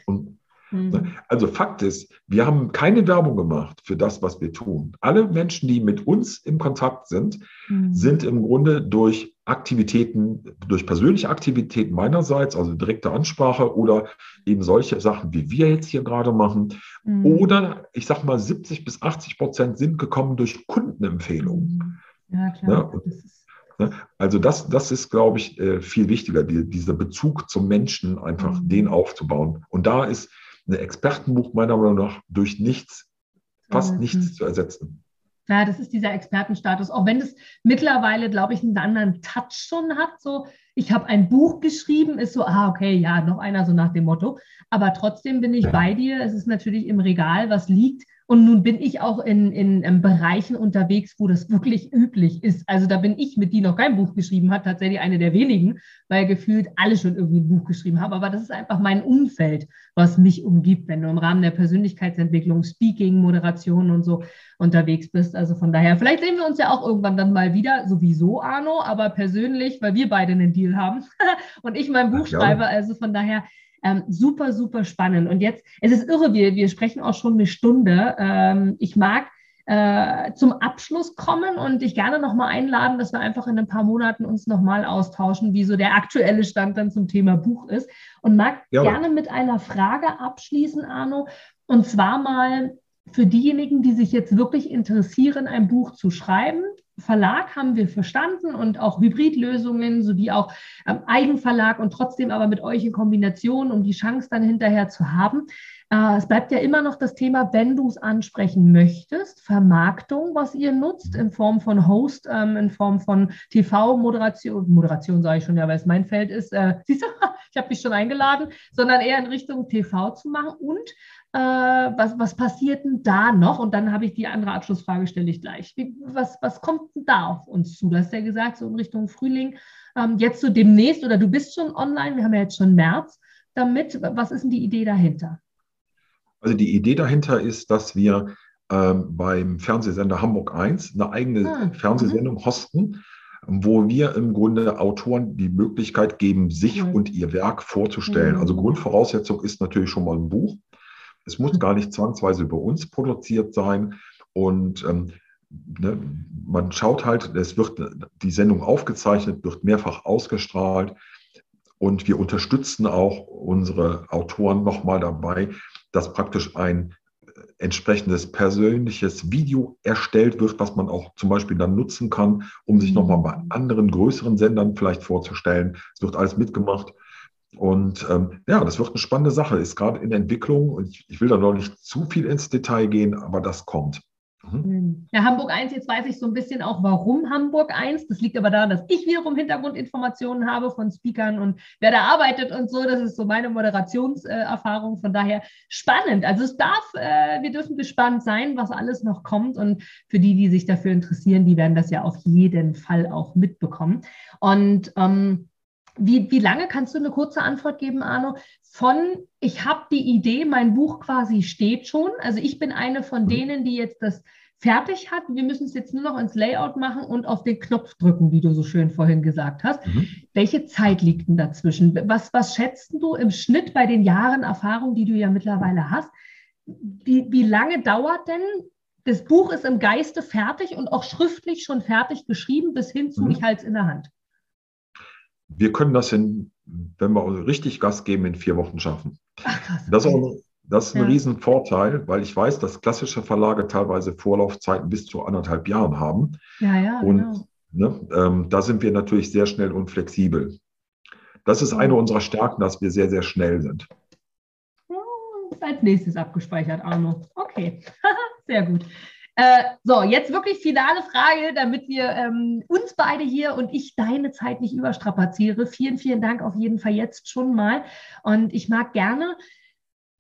Und, mhm. Ne, also Fakt ist, wir haben keine Werbung gemacht für das, was wir tun. Alle Menschen, die mit uns im Kontakt sind, mhm. sind im Grunde durch Aktivitäten, durch persönliche Aktivitäten meinerseits, also direkte Ansprache oder eben solche Sachen, wie wir jetzt hier gerade machen. Mhm. Oder ich sage mal, 70 bis 80 Prozent sind gekommen durch Kundenempfehlungen. Ja, klar. Ja, und, Also das, das ist, glaube ich, äh, viel wichtiger, die, dieser Bezug zum Menschen, einfach mhm. den aufzubauen. Und da ist ein Expertenbuch meiner Meinung nach durch nichts, fast mhm. nichts zu ersetzen. Ja, das ist dieser Expertenstatus. Auch wenn es mittlerweile, glaube ich, einen anderen Touch schon hat. So, ich habe ein Buch geschrieben, ist so, ah, okay, ja, noch einer so nach dem Motto. Aber trotzdem bin ich bei dir. Es ist natürlich im Regal, was liegt. Und nun bin ich auch in, in, in, Bereichen unterwegs, wo das wirklich üblich ist. Also da bin ich, mit die noch kein Buch geschrieben hat, tatsächlich eine der wenigen, weil gefühlt alle schon irgendwie ein Buch geschrieben haben. Aber das ist einfach mein Umfeld, was mich umgibt, wenn du im Rahmen der Persönlichkeitsentwicklung, Speaking, Moderation und so unterwegs bist. Also von daher, vielleicht sehen wir uns ja auch irgendwann dann mal wieder, sowieso Arno, aber persönlich, weil wir beide einen Deal haben und ich mein Buch schreibe. Also von daher, ähm, super, super spannend. Und jetzt, es ist irre, wir, wir sprechen auch schon eine Stunde. Ähm, ich mag äh, zum Abschluss kommen und dich gerne nochmal einladen, dass wir einfach in ein paar Monaten uns nochmal austauschen, wie so der aktuelle Stand dann zum Thema Buch ist. Und mag ja. gerne mit einer Frage abschließen, Arno. Und zwar mal für diejenigen, die sich jetzt wirklich interessieren, ein Buch zu schreiben. Verlag haben wir verstanden und auch Hybridlösungen sowie auch ähm, Eigenverlag und trotzdem aber mit euch in Kombination, um die Chance dann hinterher zu haben. Äh, es bleibt ja immer noch das Thema, wenn du es ansprechen möchtest, Vermarktung, was ihr nutzt in Form von Host, ähm, in Form von TV-Moderation, Moderation sage ich schon ja, weil es mein Feld ist, äh, siehst du, ich habe dich schon eingeladen, sondern eher in Richtung TV zu machen und äh, was, was passiert denn da noch? Und dann habe ich die andere Abschlussfrage, stelle ich gleich. Wie, was, was kommt denn da auf uns zu? Du hast ja gesagt, so in Richtung Frühling. Ähm, jetzt so demnächst oder du bist schon online, wir haben ja jetzt schon März damit. Was ist denn die Idee dahinter? Also die Idee dahinter ist, dass wir ähm, beim Fernsehsender Hamburg 1 eine eigene hm. Fernsehsendung hosten, wo wir im Grunde Autoren die Möglichkeit geben, sich mhm. und ihr Werk vorzustellen. Mhm. Also Grundvoraussetzung ist natürlich schon mal ein Buch. Es muss gar nicht zwangsweise über uns produziert sein. Und ähm, ne, man schaut halt, es wird die Sendung aufgezeichnet, wird mehrfach ausgestrahlt. Und wir unterstützen auch unsere Autoren nochmal dabei, dass praktisch ein entsprechendes persönliches Video erstellt wird, was man auch zum Beispiel dann nutzen kann, um sich nochmal bei mhm. anderen größeren Sendern vielleicht vorzustellen. Es wird alles mitgemacht. Und ähm, ja, das wird eine spannende Sache, ist gerade in Entwicklung und ich, ich will da noch nicht zu viel ins Detail gehen, aber das kommt. Mhm. Hm. Ja, Hamburg 1, jetzt weiß ich so ein bisschen auch, warum Hamburg 1. Das liegt aber daran, dass ich wiederum Hintergrundinformationen habe von Speakern und wer da arbeitet und so. Das ist so meine Moderationserfahrung. Von daher spannend. Also es darf, äh, wir dürfen gespannt sein, was alles noch kommt. Und für die, die sich dafür interessieren, die werden das ja auf jeden Fall auch mitbekommen. Und ähm, wie, wie lange kannst du eine kurze Antwort geben, Arno? Von ich habe die Idee, mein Buch quasi steht schon. Also ich bin eine von mhm. denen, die jetzt das fertig hat. Wir müssen es jetzt nur noch ins Layout machen und auf den Knopf drücken, wie du so schön vorhin gesagt hast. Mhm. Welche Zeit liegt denn dazwischen? Was, was schätzt du im Schnitt bei den Jahren Erfahrung, die du ja mittlerweile hast? Wie, wie lange dauert denn das Buch ist im Geiste fertig und auch schriftlich schon fertig geschrieben, bis hin zu, mhm. ich halte es in der Hand wir können das in, wenn wir richtig Gas geben, in vier Wochen schaffen. Ach, krass. Das ist, auch, das ist ein ja. Riesenvorteil, weil ich weiß, dass klassische Verlage teilweise Vorlaufzeiten bis zu anderthalb Jahren haben. Ja, ja. Und genau. ne, ähm, da sind wir natürlich sehr schnell und flexibel. Das ist eine unserer Stärken, dass wir sehr, sehr schnell sind. als nächstes abgespeichert, Arno. Okay, sehr gut. Äh, so, jetzt wirklich finale Frage, damit wir ähm, uns beide hier und ich deine Zeit nicht überstrapaziere. Vielen, vielen Dank auf jeden Fall jetzt schon mal. Und ich mag gerne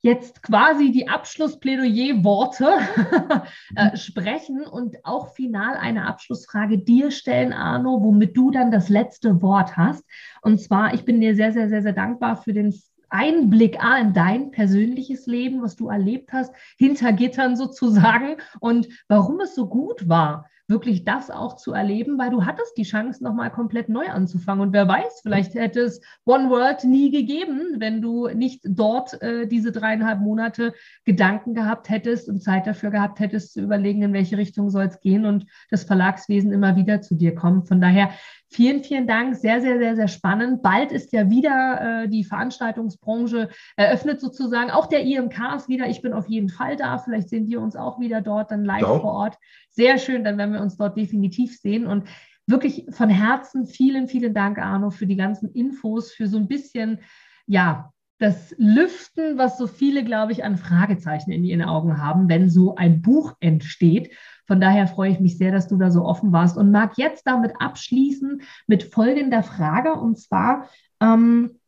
jetzt quasi die Abschlussplädoyer-Worte äh, sprechen und auch final eine Abschlussfrage dir stellen, Arno, womit du dann das letzte Wort hast. Und zwar, ich bin dir sehr, sehr, sehr, sehr dankbar für den Einblick A, in dein persönliches Leben, was du erlebt hast, hinter Gittern sozusagen und warum es so gut war, wirklich das auch zu erleben, weil du hattest die Chance, nochmal komplett neu anzufangen. Und wer weiß, vielleicht hätte es One World nie gegeben, wenn du nicht dort äh, diese dreieinhalb Monate Gedanken gehabt hättest und Zeit dafür gehabt hättest, zu überlegen, in welche Richtung soll es gehen und das Verlagswesen immer wieder zu dir kommt. Von daher Vielen, vielen Dank. Sehr, sehr, sehr, sehr spannend. Bald ist ja wieder äh, die Veranstaltungsbranche eröffnet sozusagen. Auch der IMK ist wieder. Ich bin auf jeden Fall da. Vielleicht sehen wir uns auch wieder dort dann live vor Ort. Sehr schön. Dann werden wir uns dort definitiv sehen. Und wirklich von Herzen vielen, vielen Dank, Arno, für die ganzen Infos, für so ein bisschen, ja, das Lüften, was so viele, glaube ich, an Fragezeichen in ihren Augen haben, wenn so ein Buch entsteht. Von daher freue ich mich sehr, dass du da so offen warst und mag jetzt damit abschließen mit folgender Frage und zwar, ähm,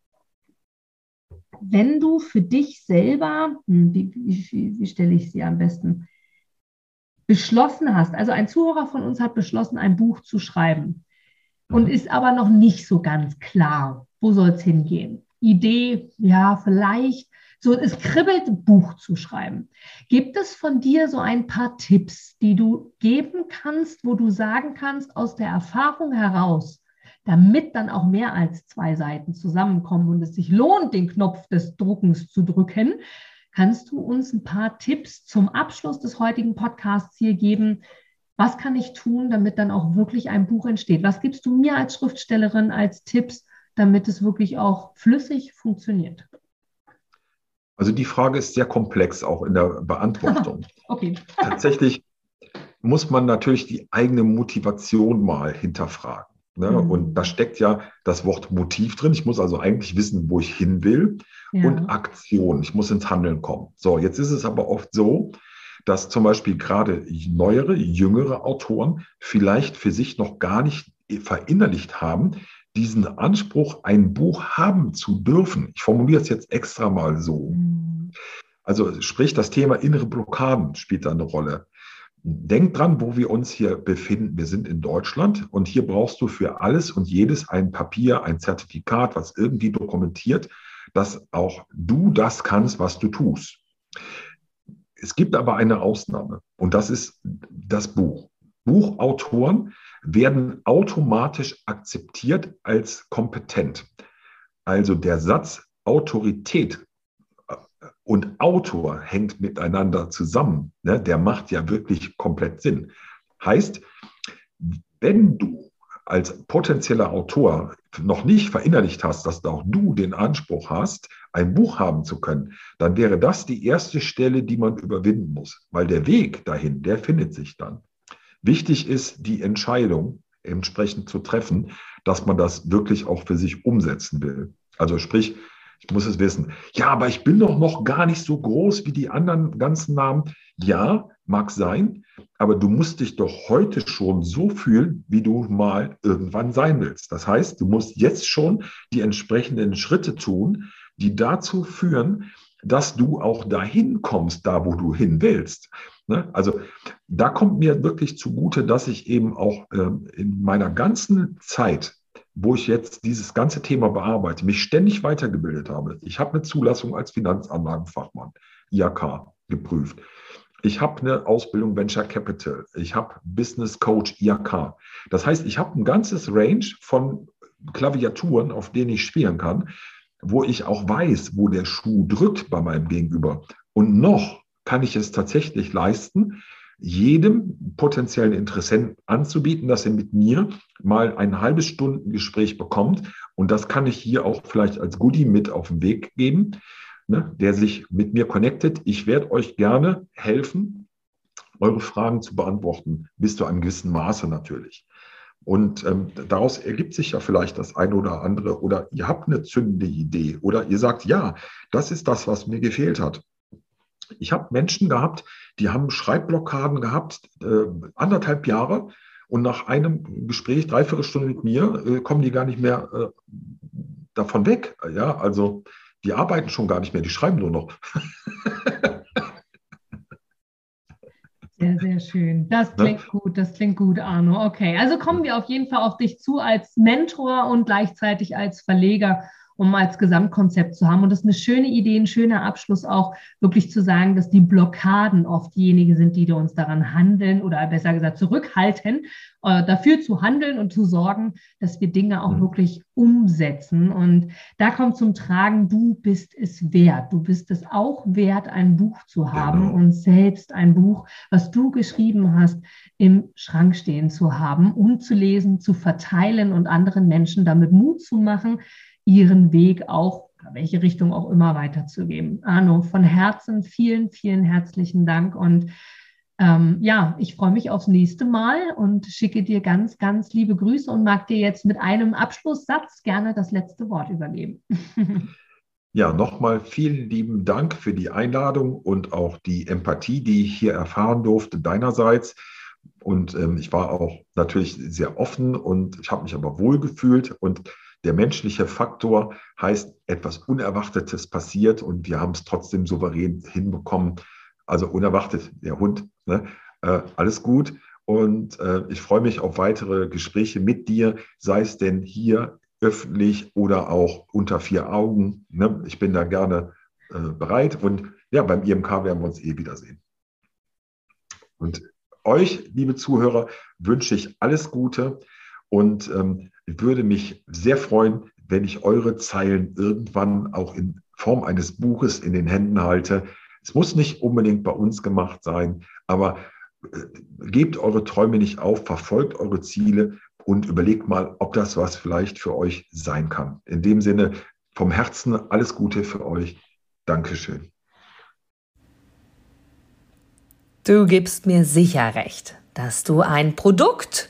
wenn du für dich selber, hm, wie, wie, wie stelle ich sie am besten, beschlossen hast, also ein Zuhörer von uns hat beschlossen, ein Buch zu schreiben und mhm. ist aber noch nicht so ganz klar, wo soll es hingehen. Idee, ja, vielleicht, so es kribbelt, ein Buch zu schreiben. Gibt es von dir so ein paar Tipps, die du geben kannst, wo du sagen kannst, aus der Erfahrung heraus, damit dann auch mehr als zwei Seiten zusammenkommen und es sich lohnt, den Knopf des Druckens zu drücken, kannst du uns ein paar Tipps zum Abschluss des heutigen Podcasts hier geben? Was kann ich tun, damit dann auch wirklich ein Buch entsteht? Was gibst du mir als Schriftstellerin als Tipps, damit es wirklich auch flüssig funktioniert? Also die Frage ist sehr komplex auch in der Beantwortung. okay. Tatsächlich muss man natürlich die eigene Motivation mal hinterfragen. Ne? Mhm. Und da steckt ja das Wort Motiv drin. Ich muss also eigentlich wissen, wo ich hin will. Ja. Und Aktion. Ich muss ins Handeln kommen. So, jetzt ist es aber oft so, dass zum Beispiel gerade neuere, jüngere Autoren vielleicht für sich noch gar nicht verinnerlicht haben, diesen Anspruch, ein Buch haben zu dürfen. Ich formuliere es jetzt extra mal so. Mhm. Also sprich, das Thema innere Blockaden spielt da eine Rolle. Denk dran, wo wir uns hier befinden. Wir sind in Deutschland und hier brauchst du für alles und jedes ein Papier, ein Zertifikat, was irgendwie dokumentiert, dass auch du das kannst, was du tust. Es gibt aber eine Ausnahme und das ist das Buch. Buchautoren werden automatisch akzeptiert als kompetent. Also der Satz Autorität und Autor hängt miteinander zusammen, ne, der macht ja wirklich komplett Sinn. Heißt, wenn du als potenzieller Autor noch nicht verinnerlicht hast, dass auch du den Anspruch hast, ein Buch haben zu können, dann wäre das die erste Stelle, die man überwinden muss, weil der Weg dahin, der findet sich dann. Wichtig ist, die Entscheidung entsprechend zu treffen, dass man das wirklich auch für sich umsetzen will. Also sprich, ich muss es wissen. Ja, aber ich bin doch noch gar nicht so groß wie die anderen ganzen Namen. Ja, mag sein, aber du musst dich doch heute schon so fühlen, wie du mal irgendwann sein willst. Das heißt, du musst jetzt schon die entsprechenden Schritte tun, die dazu führen, dass du auch dahin kommst, da wo du hin willst. Ne? Also da kommt mir wirklich zugute, dass ich eben auch ähm, in meiner ganzen Zeit wo ich jetzt dieses ganze Thema bearbeite, mich ständig weitergebildet habe. Ich habe eine Zulassung als Finanzanlagenfachmann, IAK, geprüft. Ich habe eine Ausbildung Venture Capital. Ich habe Business Coach IAK. Das heißt, ich habe ein ganzes Range von Klaviaturen, auf denen ich spielen kann, wo ich auch weiß, wo der Schuh drückt bei meinem Gegenüber. Und noch kann ich es tatsächlich leisten, jedem potenziellen Interessenten anzubieten, dass er mit mir mal ein halbes Stunden Gespräch bekommt. Und das kann ich hier auch vielleicht als Goodie mit auf den Weg geben, ne, der sich mit mir connectet. Ich werde euch gerne helfen, eure Fragen zu beantworten, bis zu einem gewissen Maße natürlich. Und ähm, daraus ergibt sich ja vielleicht das eine oder andere oder ihr habt eine zündende Idee oder ihr sagt, ja, das ist das, was mir gefehlt hat. Ich habe Menschen gehabt, die haben Schreibblockaden gehabt, äh, anderthalb Jahre. Und nach einem Gespräch, dreiviertel Stunde mit mir, äh, kommen die gar nicht mehr äh, davon weg. Ja, also die arbeiten schon gar nicht mehr, die schreiben nur noch. Sehr, sehr schön. Das ne? klingt ja. gut, das klingt gut, Arno. Okay, also kommen wir auf jeden Fall auf dich zu als Mentor und gleichzeitig als Verleger um als Gesamtkonzept zu haben. Und das ist eine schöne Idee, ein schöner Abschluss auch, wirklich zu sagen, dass die Blockaden oft diejenigen sind, die uns daran handeln oder besser gesagt zurückhalten, äh, dafür zu handeln und zu sorgen, dass wir Dinge auch mhm. wirklich umsetzen. Und da kommt zum Tragen, du bist es wert. Du bist es auch wert, ein Buch zu haben genau. und selbst ein Buch, was du geschrieben hast, im Schrank stehen zu haben, um zu lesen, zu verteilen und anderen Menschen damit Mut zu machen, ihren Weg auch, welche Richtung auch immer weiterzugeben. Arno, von Herzen vielen, vielen herzlichen Dank und ähm, ja, ich freue mich aufs nächste Mal und schicke dir ganz, ganz liebe Grüße und mag dir jetzt mit einem Abschlusssatz gerne das letzte Wort übergeben. Ja, nochmal vielen lieben Dank für die Einladung und auch die Empathie, die ich hier erfahren durfte deinerseits. Und ähm, ich war auch natürlich sehr offen und ich habe mich aber wohl gefühlt. Und der menschliche Faktor heißt, etwas Unerwartetes passiert und wir haben es trotzdem souverän hinbekommen. Also unerwartet, der Hund, ne? äh, alles gut. Und äh, ich freue mich auf weitere Gespräche mit dir, sei es denn hier öffentlich oder auch unter vier Augen. Ne? Ich bin da gerne äh, bereit. Und ja, beim IMK werden wir uns eh wiedersehen. Und euch, liebe Zuhörer, wünsche ich alles Gute und ähm, würde mich sehr freuen, wenn ich eure Zeilen irgendwann auch in Form eines Buches in den Händen halte. Es muss nicht unbedingt bei uns gemacht sein, aber äh, gebt eure Träume nicht auf, verfolgt eure Ziele und überlegt mal, ob das was vielleicht für euch sein kann. In dem Sinne, vom Herzen alles Gute für euch. Dankeschön. Du gibst mir sicher recht, dass du ein Produkt